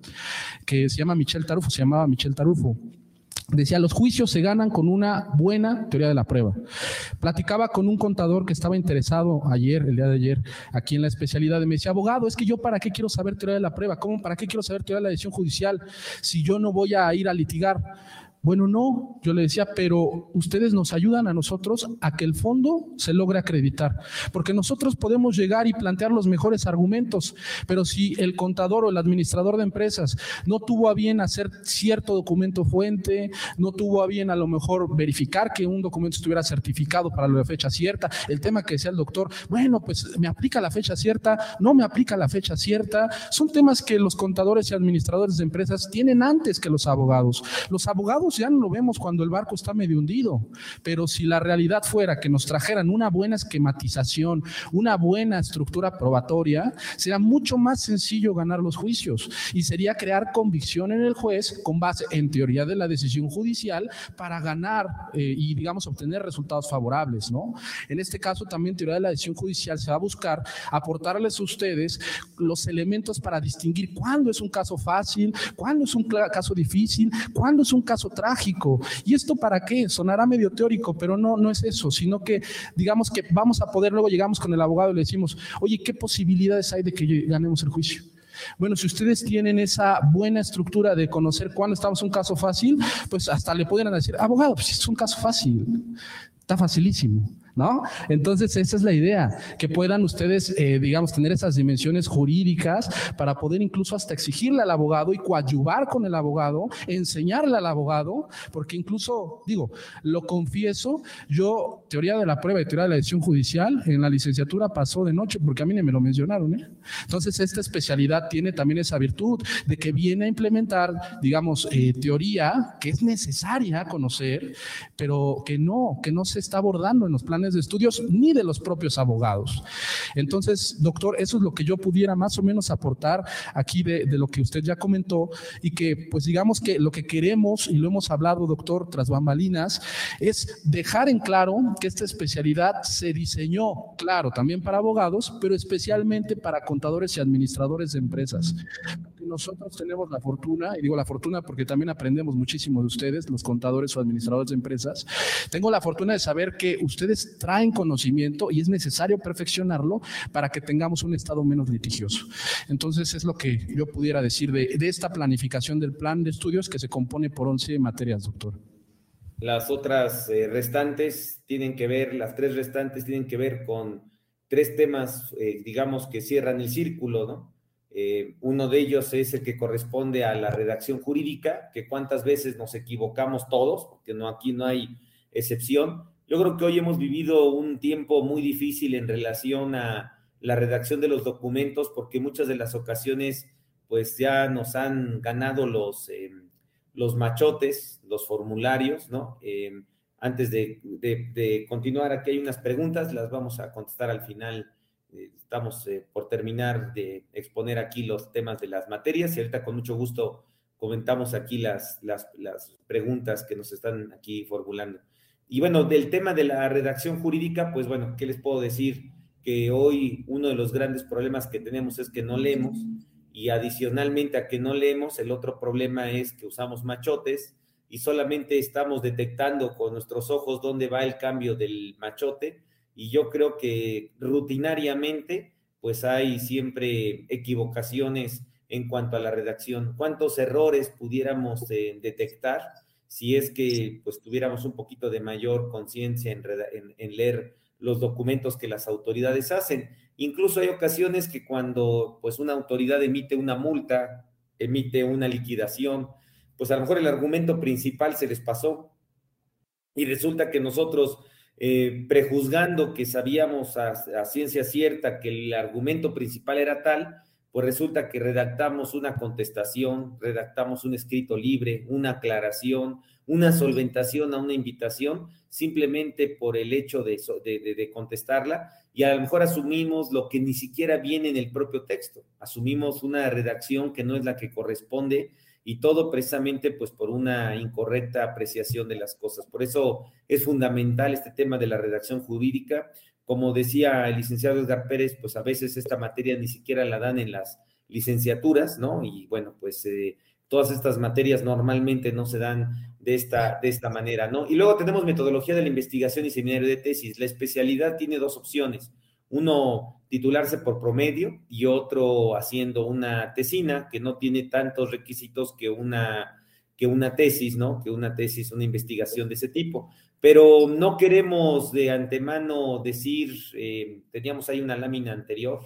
que se llama Michel Tarufo, se llamaba Michel Tarufo, Decía, los juicios se ganan con una buena teoría de la prueba. Platicaba con un contador que estaba interesado ayer, el día de ayer, aquí en la especialidad, me decía, abogado, es que yo para qué quiero saber teoría de la prueba, ¿cómo para qué quiero saber teoría de la decisión judicial si yo no voy a ir a litigar? Bueno, no, yo le decía, pero ustedes nos ayudan a nosotros a que el fondo se logre acreditar, porque nosotros podemos llegar y plantear los mejores argumentos, pero si el contador o el administrador de empresas no tuvo a bien hacer cierto documento fuente, no tuvo a bien a lo mejor verificar que un documento estuviera certificado para la fecha cierta, el tema que decía el doctor, bueno, pues me aplica la fecha cierta, no me aplica la fecha cierta, son temas que los contadores y administradores de empresas tienen antes que los abogados. Los abogados ya no lo vemos cuando el barco está medio hundido, pero si la realidad fuera que nos trajeran una buena esquematización, una buena estructura probatoria, sería mucho más sencillo ganar los juicios y sería crear convicción en el juez con base en teoría de la decisión judicial para ganar eh, y digamos obtener resultados favorables, ¿no? En este caso también teoría de la decisión judicial se va a buscar aportarles a ustedes los elementos para distinguir cuándo es un caso fácil, cuándo es un caso difícil, cuándo es un caso trágico. ¿Y esto para qué? Sonará medio teórico, pero no, no es eso, sino que digamos que vamos a poder, luego llegamos con el abogado y le decimos, oye, ¿qué posibilidades hay de que ganemos el juicio? Bueno, si ustedes tienen esa buena estructura de conocer cuándo estamos en un caso fácil, pues hasta le pueden decir, abogado, pues es un caso fácil, está facilísimo. ¿No? Entonces, esa es la idea, que puedan ustedes, eh, digamos, tener esas dimensiones jurídicas para poder incluso hasta exigirle al abogado y coadyuvar con el abogado, enseñarle al abogado, porque incluso, digo, lo confieso, yo, teoría de la prueba y teoría de la decisión judicial, en la licenciatura pasó de noche, porque a mí ni me lo mencionaron, ¿eh? Entonces, esta especialidad tiene también esa virtud de que viene a implementar, digamos, eh, teoría que es necesaria conocer, pero que no, que no se está abordando en los planes de estudios ni de los propios abogados. Entonces, doctor, eso es lo que yo pudiera más o menos aportar aquí de, de, lo que usted ya comentó y que, pues digamos que lo que queremos, y lo hemos hablado, doctor, tras bambalinas, es dejar en claro que esta especialidad se diseñó, claro, también para abogados, pero especialmente para contadores y administradores de empresas. Nosotros tenemos la fortuna, y digo la fortuna porque también aprendemos muchísimo de ustedes, los contadores o administradores de empresas, tengo la fortuna de saber que ustedes traen conocimiento y es necesario perfeccionarlo para que tengamos un estado menos litigioso. Entonces es lo que yo pudiera decir de, esta planificación del plan de estudios que se compone por 11 materias, doctor. Las otras eh, restantes tienen que ver, las tres restantes tienen que ver con tres temas, eh, digamos, que cierran el círculo, ¿no? Eh, uno de ellos es el que corresponde a la redacción jurídica, que cuántas veces nos equivocamos todos, porque no, aquí no hay excepción. Yo creo que hoy hemos vivido un tiempo muy difícil en relación a la redacción de los documentos, porque muchas de las ocasiones, pues ya nos han ganado los, eh, los machotes, los formularios, ¿no? Eh, antes de, de, de, continuar, aquí hay unas preguntas, las vamos a contestar al final. Eh, estamos eh, por terminar de exponer aquí los temas de las materias y ahorita con mucho gusto comentamos aquí las, las, las preguntas que nos están aquí formulando. Y bueno, del tema de la redacción jurídica, pues bueno, ¿qué les puedo decir? Que hoy uno de los grandes problemas que tenemos es que no leemos y adicionalmente a que no leemos, el otro problema es que usamos machotes y solamente estamos detectando con nuestros ojos dónde va el cambio del machote y yo creo que rutinariamente pues hay siempre equivocaciones en cuanto a la redacción. ¿Cuántos errores pudiéramos eh, detectar si es que pues tuviéramos un poquito de mayor conciencia en, en, leer los documentos que las autoridades hacen? Incluso hay ocasiones que cuando pues una autoridad emite una multa, emite una liquidación, pues a lo mejor el argumento principal se les pasó y resulta que nosotros eh, prejuzgando que sabíamos a, ciencia cierta que el argumento principal era tal, pues resulta que redactamos una contestación, redactamos un escrito libre, una aclaración, una solventación a una invitación, simplemente por el hecho de, de, contestarla, y a lo mejor asumimos lo que ni siquiera viene en el propio texto, asumimos una redacción que no es la que corresponde y todo precisamente pues por una incorrecta apreciación de las cosas. Por eso es fundamental este tema de la redacción jurídica. Como decía el licenciado Edgar Pérez, pues a veces esta materia ni siquiera la dan en las licenciaturas, ¿no? Y bueno, pues eh, todas estas materias normalmente no se dan de esta, de esta manera, ¿no? Y luego tenemos metodología de la investigación y seminario de tesis. La especialidad tiene dos opciones uno titularse por promedio y otro haciendo una tesina que no tiene tantos requisitos que una, que una tesis, ¿no? Que una tesis, una investigación de ese tipo. Pero no queremos de antemano decir, eh, teníamos ahí una lámina anterior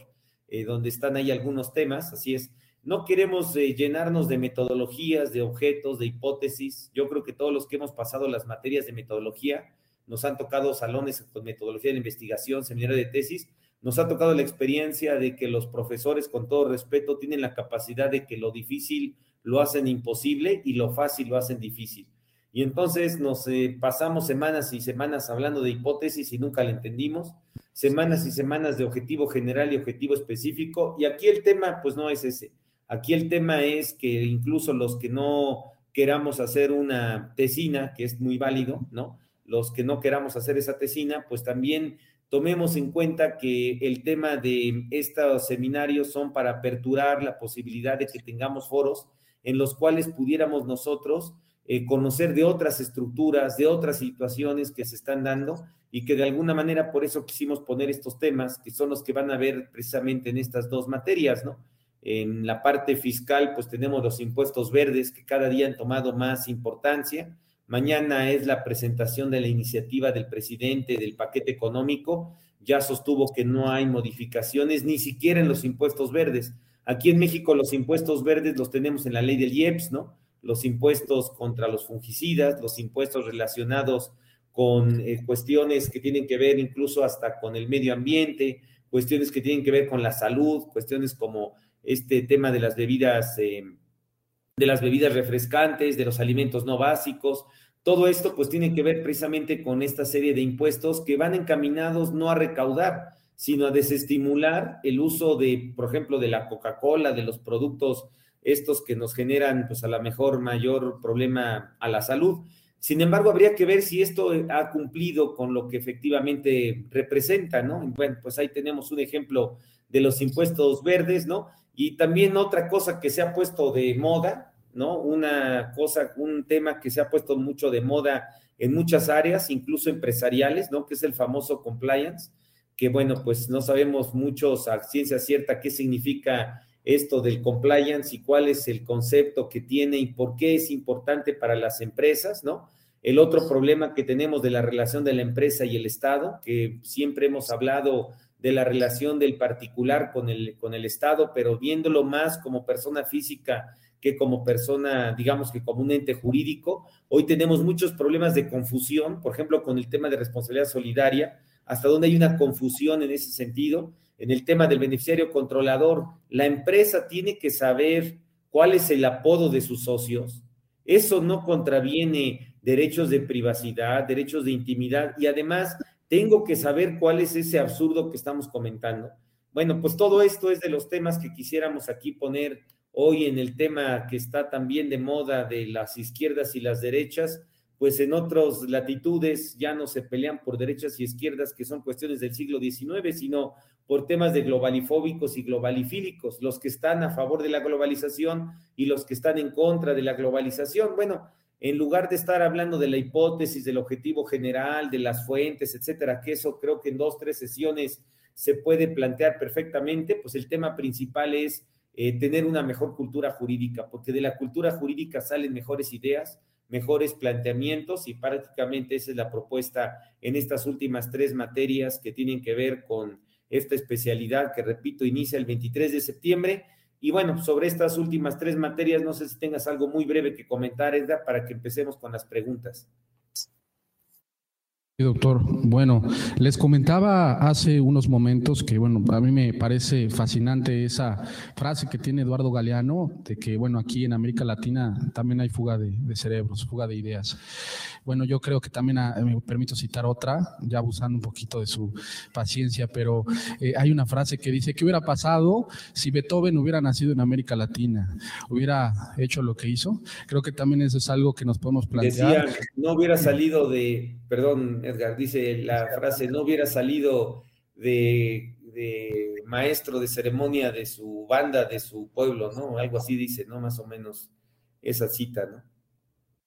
eh, donde están ahí algunos temas, así es, no queremos eh, llenarnos de metodologías, de objetos, de hipótesis. Yo creo que todos los que hemos pasado las materias de metodología, nos han tocado salones con metodología de investigación, seminario de tesis, nos ha tocado la experiencia de que los profesores, con todo respeto, tienen la capacidad de que lo difícil lo hacen imposible y lo fácil lo hacen difícil. Y entonces nos eh, pasamos semanas y semanas hablando de hipótesis y nunca la entendimos, semanas y semanas de objetivo general y objetivo específico, y aquí el tema pues no es ese. Aquí el tema es que incluso los que no queramos hacer una tesina, que es muy válido, ¿no? Los que no queramos hacer esa tesina, pues también tomemos en cuenta que el tema de estos seminarios son para aperturar la posibilidad de que tengamos foros en los cuales pudiéramos nosotros eh, conocer de otras estructuras, de otras situaciones que se están dando y que de alguna manera por eso quisimos poner estos temas, que son los que van a ver precisamente en estas dos materias, ¿no? En la parte fiscal, pues tenemos los impuestos verdes que cada día han tomado más importancia Mañana es la presentación de la iniciativa del presidente del paquete económico. Ya sostuvo que no hay modificaciones ni siquiera en los impuestos verdes. Aquí en México los impuestos verdes los tenemos en la ley del IEPS, ¿no? Los impuestos contra los fungicidas, los impuestos relacionados con eh, cuestiones que tienen que ver incluso hasta con el medio ambiente, cuestiones que tienen que ver con la salud, cuestiones como este tema de las bebidas, eh, de las bebidas refrescantes, de los alimentos no básicos, todo esto pues tiene que ver precisamente con esta serie de impuestos que van encaminados no a recaudar, sino a desestimular el uso de, por ejemplo, de la Coca-Cola, de los productos estos que nos generan pues a lo mejor mayor problema a la salud. Sin embargo, habría que ver si esto ha cumplido con lo que efectivamente representa, ¿no? Bueno, pues ahí tenemos un ejemplo de los impuestos verdes, ¿no? Y también otra cosa que se ha puesto de moda, ¿no? Una cosa, un tema que se ha puesto mucho de moda en muchas áreas, incluso empresariales, ¿no? Que es el famoso compliance, que bueno, pues no sabemos muchos a ciencia cierta qué significa esto del compliance y cuál es el concepto que tiene y por qué es importante para las empresas, ¿no? El otro problema que tenemos de la relación de la empresa y el Estado, que siempre hemos hablado de la relación del particular con el, con el Estado, pero viéndolo más como persona física que como persona, digamos que como un ente jurídico. Hoy tenemos muchos problemas de confusión, por ejemplo, con el tema de responsabilidad solidaria, hasta donde hay una confusión en ese sentido. En el tema del beneficiario controlador, la empresa tiene que saber cuál es el apodo de sus socios. Eso no contraviene derechos de privacidad, derechos de intimidad y además tengo que saber cuál es ese absurdo que estamos comentando. Bueno, pues todo esto es de los temas que quisiéramos aquí poner hoy en el tema que está también de moda de las izquierdas y las derechas, pues en otras latitudes ya no se pelean por derechas y izquierdas, que son cuestiones del siglo XIX, sino por temas de globalifóbicos y globalifílicos, los que están a favor de la globalización y los que están en contra de la globalización. Bueno, en lugar de estar hablando de la hipótesis, del objetivo general, de las fuentes, etcétera, que eso creo que en dos, tres sesiones se puede plantear perfectamente, pues el tema principal es eh, tener una mejor cultura jurídica, porque de la cultura jurídica salen mejores ideas, mejores planteamientos y prácticamente esa es la propuesta en estas últimas tres materias que tienen que ver con esta especialidad que, repito, inicia el 23 de septiembre. Y bueno, sobre estas últimas tres materias, no sé si tengas algo muy breve que comentar, Edgar, para que empecemos con las preguntas doctor. Bueno, les comentaba hace unos momentos que, bueno, a mí me parece fascinante esa frase que tiene Eduardo Galeano, de que, bueno, aquí en América Latina también hay fuga de, cerebros, fuga de ideas. Bueno, yo creo que también ah, me permito citar otra, ya abusando un poquito de su paciencia, pero eh, hay una frase que dice, ¿qué hubiera pasado si Beethoven hubiera nacido en América Latina? ¿Hubiera hecho lo que hizo? Creo que también eso es algo que nos podemos plantear. Decía, no hubiera salido de, perdón, Edgar, dice la frase, no hubiera salido de, maestro de ceremonia de su banda, de su pueblo, ¿no? Algo así dice, ¿no? Más o menos esa cita, ¿no?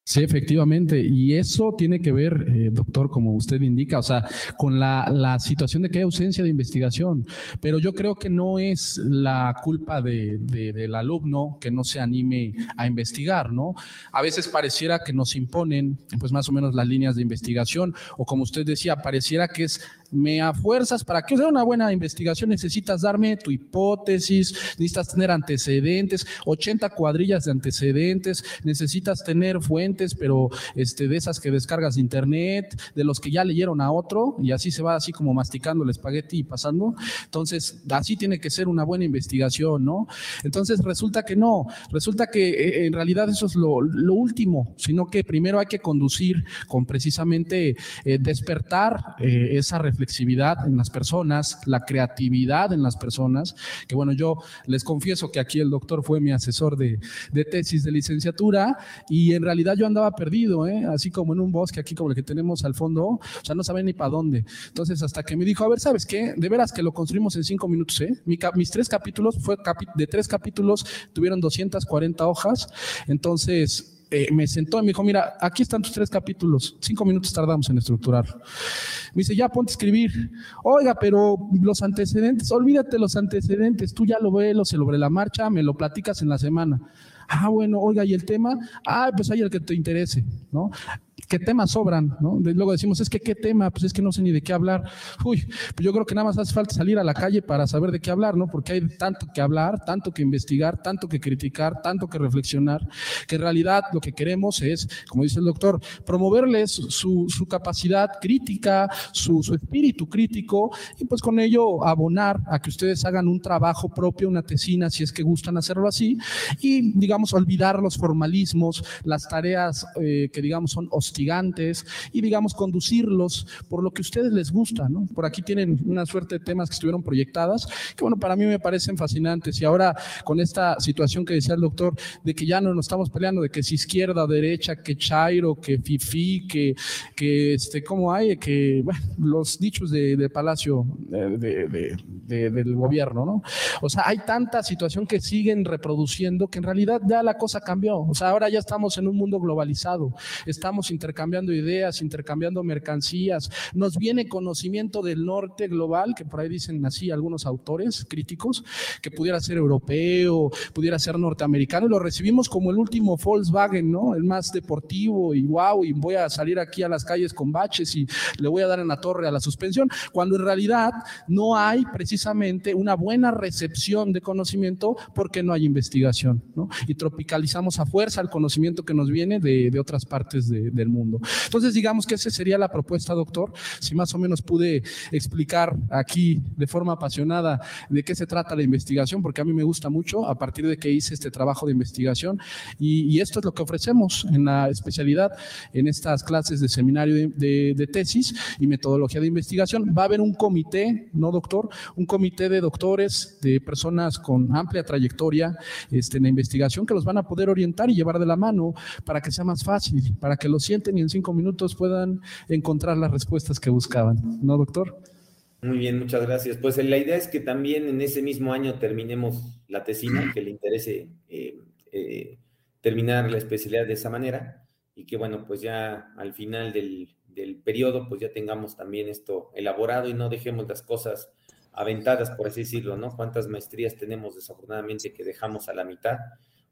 Sí, efectivamente. Y eso tiene que ver, eh, doctor, como usted indica, o sea, con la, la, situación de que hay ausencia de investigación. Pero yo creo que no es la culpa de, del alumno que no se anime a investigar, ¿no? A veces pareciera que nos imponen, pues más o menos las líneas de investigación, o como usted decía, pareciera que es me a fuerzas, para que sea una buena investigación necesitas darme tu hipótesis, necesitas tener antecedentes, 80 cuadrillas de antecedentes, necesitas tener fuentes, pero este, de esas que descargas de internet, de los que ya leyeron a otro, y así se va así como masticando el espagueti y pasando. Entonces, así tiene que ser una buena investigación, ¿no? Entonces, resulta que no, resulta que eh, en realidad eso es lo, último, sino que primero hay que conducir con precisamente eh, despertar eh, esa reflexión flexibilidad en las personas, la creatividad en las personas, que bueno, yo les confieso que aquí el doctor fue mi asesor de, de tesis de licenciatura y en realidad yo andaba perdido, ¿eh? así como en un bosque aquí como el que tenemos al fondo, o sea, no sabía ni para dónde. Entonces, hasta que me dijo, a ver, ¿sabes qué? De veras que lo construimos en cinco minutos, ¿eh? mis tres capítulos, fue de tres capítulos, tuvieron 240 hojas, entonces eh, me sentó y me dijo, mira, aquí están tus tres capítulos, cinco minutos tardamos en estructurar. Me dice, ya ponte a escribir. Oiga, pero los antecedentes, olvídate los antecedentes, tú ya lo ves sobre la marcha, me lo platicas en la semana. Ah, bueno, oiga, ¿y el tema? Ah, pues hay el que te interese, ¿no? Qué temas sobran, ¿no? luego decimos, es que qué tema, pues es que no sé ni de qué hablar. Uy, pues yo creo que nada más hace falta salir a la calle para saber de qué hablar, ¿no? Porque hay tanto que hablar, tanto que investigar, tanto que criticar, tanto que reflexionar, que en realidad lo que queremos es, como dice el doctor, promoverles su, capacidad crítica, su, su espíritu crítico, y pues con ello abonar a que ustedes hagan un trabajo propio, una tesina, si es que gustan hacerlo así, y digamos, olvidar los formalismos, las tareas eh, que digamos son gigantes y digamos conducirlos por lo que a ustedes les gusta, ¿no? Por aquí tienen una suerte de temas que estuvieron proyectadas, que bueno, para mí me parecen fascinantes y ahora con esta situación que decía el doctor de que ya no nos estamos peleando de que si izquierda derecha, que Chairo, que Fifi, que, que este, ¿cómo hay? Que, bueno, los dichos de, de Palacio de, de, del gobierno, ¿no? O sea, hay tanta situación que siguen reproduciendo que en realidad ya la cosa cambió. O sea, ahora ya estamos en un mundo globalizado, estamos intercambiando ideas, intercambiando mercancías. Nos viene conocimiento del norte global, que por ahí dicen así algunos autores críticos, que pudiera ser europeo, pudiera ser norteamericano, y lo recibimos como el último Volkswagen, ¿no? El más deportivo y wow, y voy a salir aquí a las calles con baches y le voy a dar en la torre a la suspensión, cuando en realidad no hay precisamente una buena recepción de conocimiento porque no hay investigación, ¿no? Y tropicalizamos a fuerza el conocimiento que nos viene de, otras partes de, del mundo. Entonces, digamos que esa sería la propuesta, doctor. Si más o menos pude explicar aquí de forma apasionada de qué se trata la investigación, porque a mí me gusta mucho a partir de que hice este trabajo de investigación. Y, esto es lo que ofrecemos en la especialidad, en estas clases de seminario de, tesis y metodología de investigación. Va a haber un comité, ¿no, doctor? Un comité de doctores, de personas con amplia trayectoria este, en la investigación que los van a poder orientar y llevar de la mano para que sea más fácil, para que los sienten y en cinco minutos puedan encontrar las respuestas que buscaban. ¿No, doctor? Muy bien, muchas gracias. Pues la idea es que también en ese mismo año terminemos la tesina, que le interese eh, eh, terminar la especialidad de esa manera y que bueno, pues ya al final del, del periodo pues ya tengamos también esto elaborado y no dejemos las cosas aventadas, por así decirlo, ¿no? ¿Cuántas maestrías tenemos desafortunadamente que dejamos a la mitad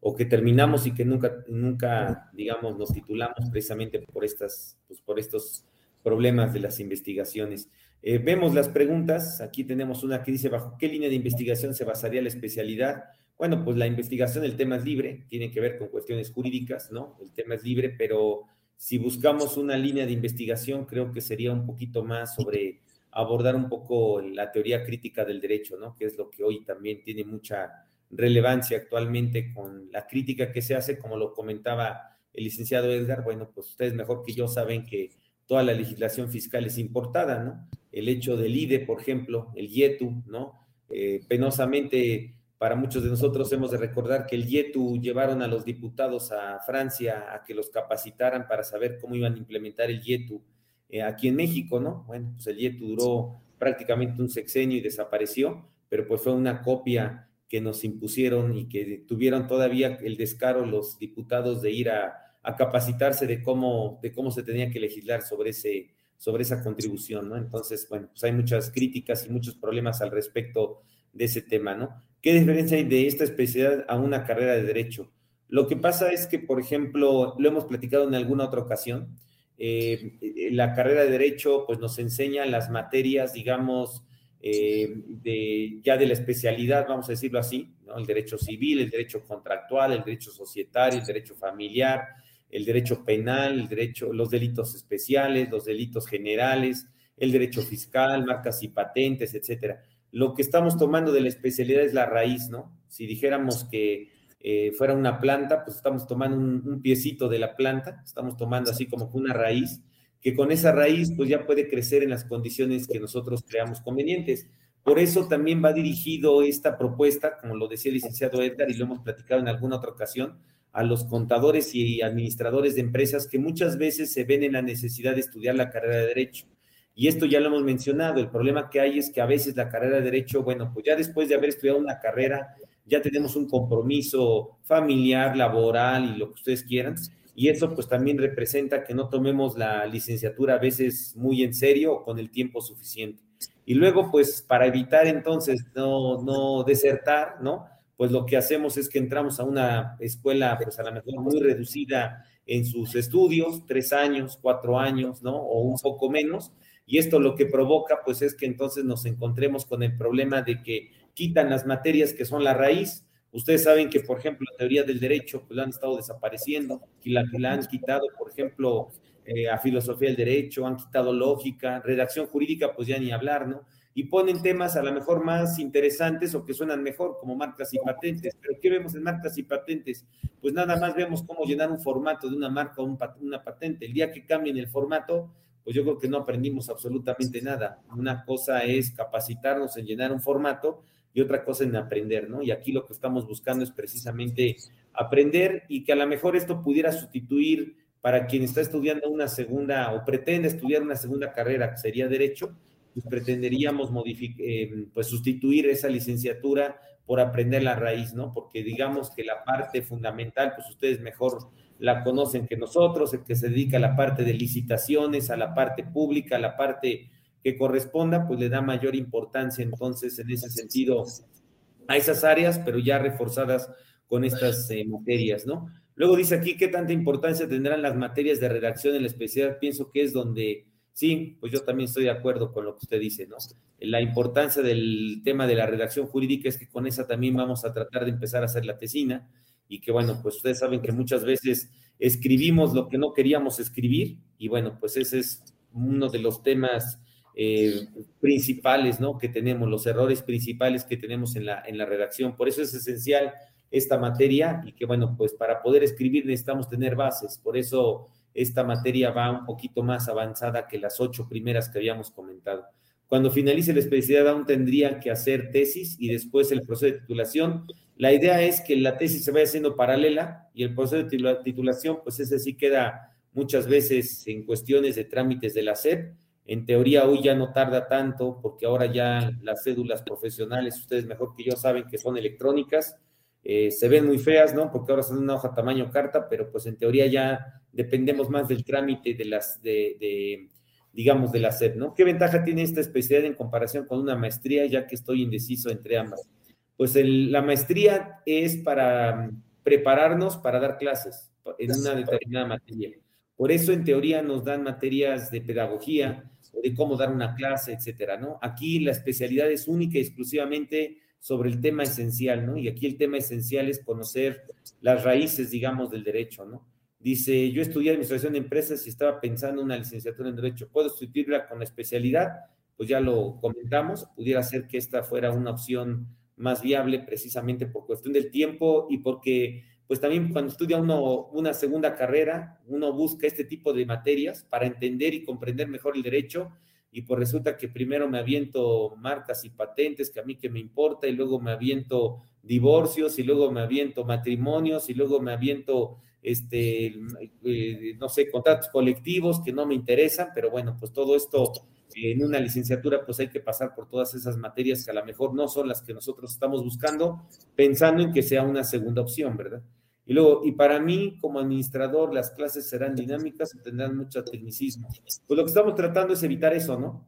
o que terminamos y que nunca, nunca, digamos, nos titulamos precisamente por estas, pues por estos problemas de las investigaciones? Eh, vemos las preguntas. Aquí tenemos una que dice, ¿bajo qué línea de investigación se basaría la especialidad? Bueno, pues la investigación, el tema es libre, tiene que ver con cuestiones jurídicas, ¿no? El tema es libre, pero si buscamos una línea de investigación, creo que sería un poquito más sobre abordar un poco la teoría crítica del derecho, ¿no? Que es lo que hoy también tiene mucha relevancia actualmente con la crítica que se hace, como lo comentaba el licenciado Edgar, bueno, pues ustedes mejor que yo saben que toda la legislación fiscal es importada, ¿no? El hecho del IDE, por ejemplo, el IETU, ¿no? Eh, penosamente para muchos de nosotros hemos de recordar que el IETU llevaron a los diputados a Francia a que los capacitaran para saber cómo iban a implementar el IETU eh, aquí en México, ¿no? Bueno, pues el IETU duró prácticamente un sexenio y desapareció, pero pues fue una copia que nos impusieron y que tuvieron todavía el descaro los diputados de ir a, a capacitarse de cómo, de cómo se tenía que legislar sobre, ese, sobre esa contribución, ¿no? Entonces, bueno, pues hay muchas críticas y muchos problemas al respecto de ese tema, ¿no? ¿Qué diferencia hay de esta especialidad a una carrera de derecho? Lo que pasa es que, por ejemplo, lo hemos platicado en alguna otra ocasión, eh, la carrera de derecho pues nos enseña las materias, digamos, eh, de, ya de la especialidad, vamos a decirlo así, ¿no? el derecho civil, el derecho contractual, el derecho societario, el derecho familiar, el derecho penal, el derecho, los delitos especiales, los delitos generales, el derecho fiscal, marcas y patentes, etcétera lo que estamos tomando de la especialidad es la raíz, ¿no? Si dijéramos que eh, fuera una planta, pues estamos tomando un, piecito de la planta, estamos tomando así como una raíz, que con esa raíz pues ya puede crecer en las condiciones que nosotros creamos convenientes. Por eso también va dirigido esta propuesta, como lo decía el licenciado Edgar y lo hemos platicado en alguna otra ocasión, a los contadores y administradores de empresas que muchas veces se ven en la necesidad de estudiar la carrera de derecho. Y esto ya lo hemos mencionado, el problema que hay es que a veces la carrera de derecho, bueno, pues ya después de haber estudiado una carrera, ya tenemos un compromiso familiar, laboral y lo que ustedes quieran. Y eso pues también representa que no tomemos la licenciatura a veces muy en serio o con el tiempo suficiente. Y luego pues para evitar entonces no, no desertar, ¿no? Pues lo que hacemos es que entramos a una escuela pues a lo mejor muy reducida en sus estudios, tres años, cuatro años, ¿no? O un poco menos y esto lo que provoca, pues es que entonces nos encontremos con el problema de que quitan las materias que son la raíz. Ustedes saben que, por ejemplo, la teoría del derecho, pues la han estado desapareciendo, la, la han quitado, por ejemplo, eh, a filosofía del derecho, han quitado lógica, redacción jurídica, pues ya ni hablar, ¿no? Y ponen temas a lo mejor más interesantes o que suenan mejor, como marcas y patentes. Pero ¿qué vemos en marcas y patentes? Pues nada más vemos cómo llenar un formato de una marca o una patente. El día que cambien el formato, pues yo creo que no aprendimos absolutamente nada. Una cosa es capacitarnos en llenar un formato y otra cosa en aprender, ¿no? Y aquí lo que estamos buscando es precisamente aprender y que a lo mejor esto pudiera sustituir para quien está estudiando una segunda o pretende estudiar una segunda carrera, que sería derecho, pues pretenderíamos eh, pues sustituir esa licenciatura por aprender la raíz, ¿no? Porque digamos que la parte fundamental, pues ustedes mejor la conocen que nosotros, el que se dedica a la parte de licitaciones, a la parte pública, a la parte que corresponda, pues le da mayor importancia entonces en ese sentido a esas áreas, pero ya reforzadas con estas eh, materias, ¿no? Luego dice aquí, ¿qué tanta importancia tendrán las materias de redacción en la especialidad? Pienso que es donde, sí, pues yo también estoy de acuerdo con lo que usted dice, ¿no? La importancia del tema de la redacción jurídica es que con esa también vamos a tratar de empezar a hacer la tesina y que bueno, pues ustedes saben que muchas veces escribimos lo que no queríamos escribir y bueno, pues ese es uno de los temas eh, principales, ¿no? Que tenemos, los errores principales que tenemos en la, en la redacción. Por eso es esencial esta materia y que bueno, pues para poder escribir necesitamos tener bases. Por eso esta materia va un poquito más avanzada que las ocho primeras que habíamos comentado. Cuando finalice la especialidad aún tendría que hacer tesis y después el proceso de titulación la idea es que la tesis se vaya haciendo paralela y el proceso de titulación, pues ese sí queda muchas veces en cuestiones de trámites de la SEP. En teoría hoy ya no tarda tanto porque ahora ya las cédulas profesionales, ustedes mejor que yo saben que son electrónicas, eh, se ven muy feas, ¿no? Porque ahora son una hoja tamaño carta, pero pues en teoría ya dependemos más del trámite de las, de, digamos, de la SEP, ¿no? ¿Qué ventaja tiene esta especialidad en comparación con una maestría, ya que estoy indeciso entre ambas? Pues la maestría es para prepararnos para dar clases en una determinada materia. Por eso, en teoría, nos dan materias de pedagogía, de cómo dar una clase, etcétera, ¿no? Aquí la especialidad es única y exclusivamente sobre el tema esencial, ¿no? Y aquí el tema esencial es conocer las raíces, digamos, del derecho, ¿no? Dice, yo estudié administración de empresas y estaba pensando en una licenciatura en derecho. ¿Puedo sustituirla con la especialidad? Pues ya lo comentamos, pudiera ser que esta fuera una opción más viable precisamente por cuestión del tiempo y porque pues también cuando estudia uno una segunda carrera, uno busca este tipo de materias para entender y comprender mejor el derecho y pues resulta que primero me aviento marcas y patentes que a mí que me importa y luego me aviento divorcios y luego me aviento matrimonios y luego me aviento este eh, no sé contratos colectivos que no me interesan pero bueno pues todo esto en una licenciatura pues hay que pasar por todas esas materias que a lo mejor no son las que nosotros estamos buscando, pensando en que sea una segunda opción, ¿verdad? Y luego, y para mí como administrador, las clases serán dinámicas y tendrán mucho tecnicismo. Pues lo que estamos tratando es evitar eso, ¿no?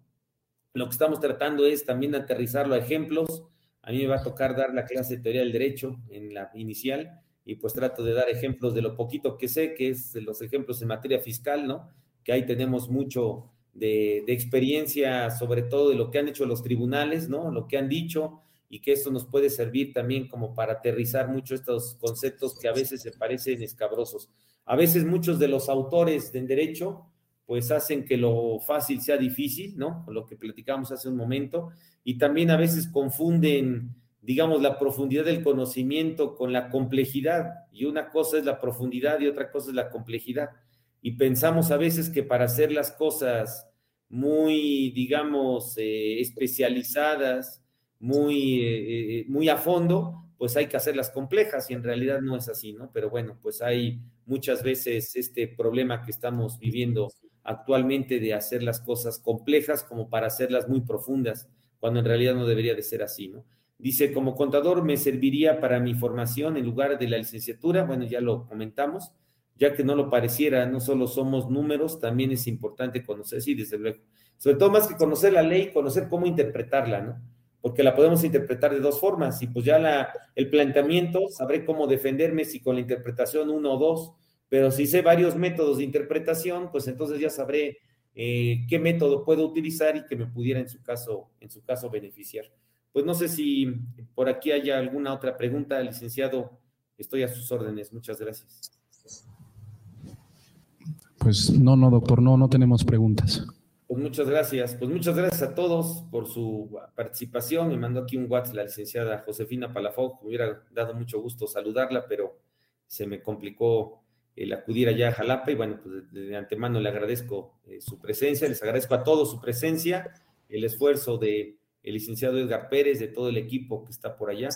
Lo que estamos tratando es también aterrizarlo a ejemplos. A mí me va a tocar dar la clase de teoría del derecho en la inicial y pues trato de dar ejemplos de lo poquito que sé, que es los ejemplos en materia fiscal, ¿no? Que ahí tenemos mucho, de, experiencia, sobre todo de lo que han hecho los tribunales, ¿no? Lo que han dicho y que esto nos puede servir también como para aterrizar mucho estos conceptos que a veces se parecen escabrosos. A veces muchos de los autores del derecho pues hacen que lo fácil sea difícil, ¿no? Lo que platicamos hace un momento, y también a veces confunden, digamos, la profundidad del conocimiento con la complejidad, y una cosa es la profundidad y otra cosa es la complejidad y pensamos a veces que para hacer las cosas muy, digamos, eh, especializadas, muy, eh, eh, muy a fondo, pues hay que hacerlas complejas y en realidad no es así, ¿no? Pero bueno, pues hay muchas veces este problema que estamos viviendo actualmente de hacer las cosas complejas como para hacerlas muy profundas, cuando en realidad no debería de ser así, ¿no? Dice, como contador me serviría para mi formación en lugar de la licenciatura, bueno, ya lo comentamos, ya que no lo pareciera, no solo somos números, también es importante conocer, sí, desde luego, sobre todo más que conocer la ley, conocer cómo interpretarla, ¿no? Porque la podemos interpretar de dos formas, y pues ya la, el planteamiento, sabré cómo defenderme si con la interpretación uno o dos, pero si sé varios métodos de interpretación, pues entonces ya sabré eh, qué método puedo utilizar y que me pudiera en su caso, en su caso beneficiar. Pues no sé si por aquí haya alguna otra pregunta, licenciado. Estoy a sus órdenes. Muchas gracias. Pues no, no, doctor, no, no tenemos preguntas. Pues muchas gracias. Pues muchas gracias a todos por su participación. Me mandó aquí un WhatsApp la licenciada Josefina Palafox. Me hubiera dado mucho gusto saludarla, pero se me complicó el acudir allá a Jalapa. Y bueno, pues de, antemano le agradezco eh, su presencia. Les agradezco a todos su presencia, el esfuerzo de el licenciado Edgar Pérez, de todo el equipo que está por allá.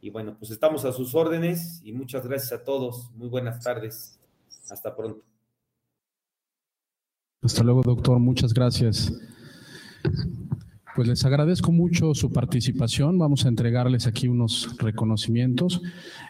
Y bueno, pues estamos a sus órdenes y muchas gracias a todos. Muy buenas tardes. Hasta pronto. Hasta luego, doctor. Muchas gracias. Pues les agradezco mucho su participación. Vamos a entregarles aquí unos reconocimientos.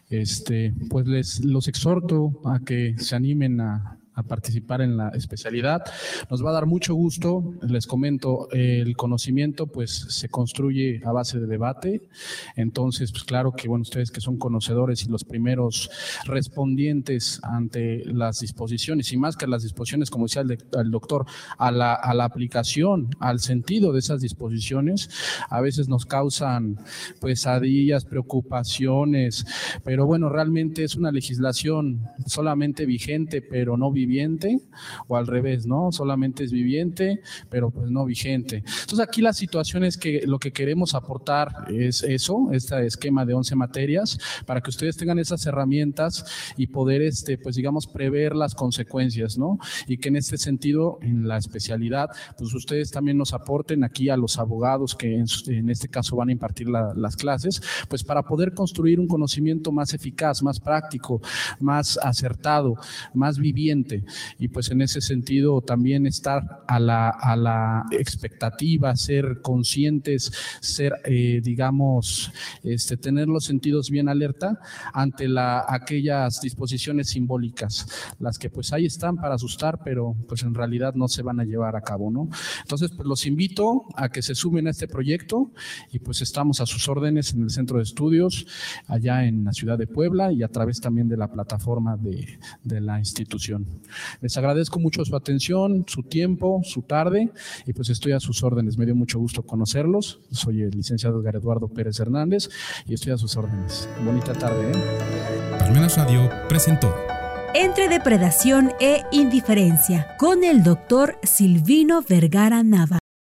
Este, pues les los exhorto a que se animen a, a participar en la especialidad. Nos va a dar mucho gusto, les comento, el conocimiento pues se construye a base de debate, entonces pues claro que bueno, ustedes que son conocedores y los primeros respondientes ante las disposiciones y más que las disposiciones, como decía el, doctor, a la, a la aplicación, al sentido de esas disposiciones, a veces nos causan pesadillas, preocupaciones, pero bueno, realmente es una legislación solamente vigente, pero no vigente viviente o al revés, ¿no? Solamente es viviente, pero pues no vigente. Entonces aquí la situación es que lo que queremos aportar es eso, este esquema de 11 materias, para que ustedes tengan esas herramientas y poder, este, pues digamos, prever las consecuencias, ¿no? Y que en este sentido, en la especialidad, pues ustedes también nos aporten aquí a los abogados que en, este caso van a impartir las clases, pues para poder construir un conocimiento más eficaz, más práctico, más acertado, más viviente y pues en ese sentido también estar a la, a la expectativa, ser conscientes, ser, eh, digamos, este, tener los sentidos bien alerta ante la, aquellas disposiciones simbólicas, las que pues ahí están para asustar, pero pues en realidad no se van a llevar a cabo, ¿no? Entonces, pues los invito a que se sumen a este proyecto y pues estamos a sus órdenes en el centro de estudios, allá en la ciudad de Puebla y a través también de la plataforma de, de la institución. Les agradezco mucho su atención, su tiempo, su tarde y pues estoy a sus órdenes. Me dio mucho gusto conocerlos. Soy el licenciado Edgar Eduardo Pérez Hernández y estoy a sus órdenes. Bonita tarde. ¿eh? Palmenas Radio presentó Entre depredación e indiferencia con el doctor Silvino Vergara Nava.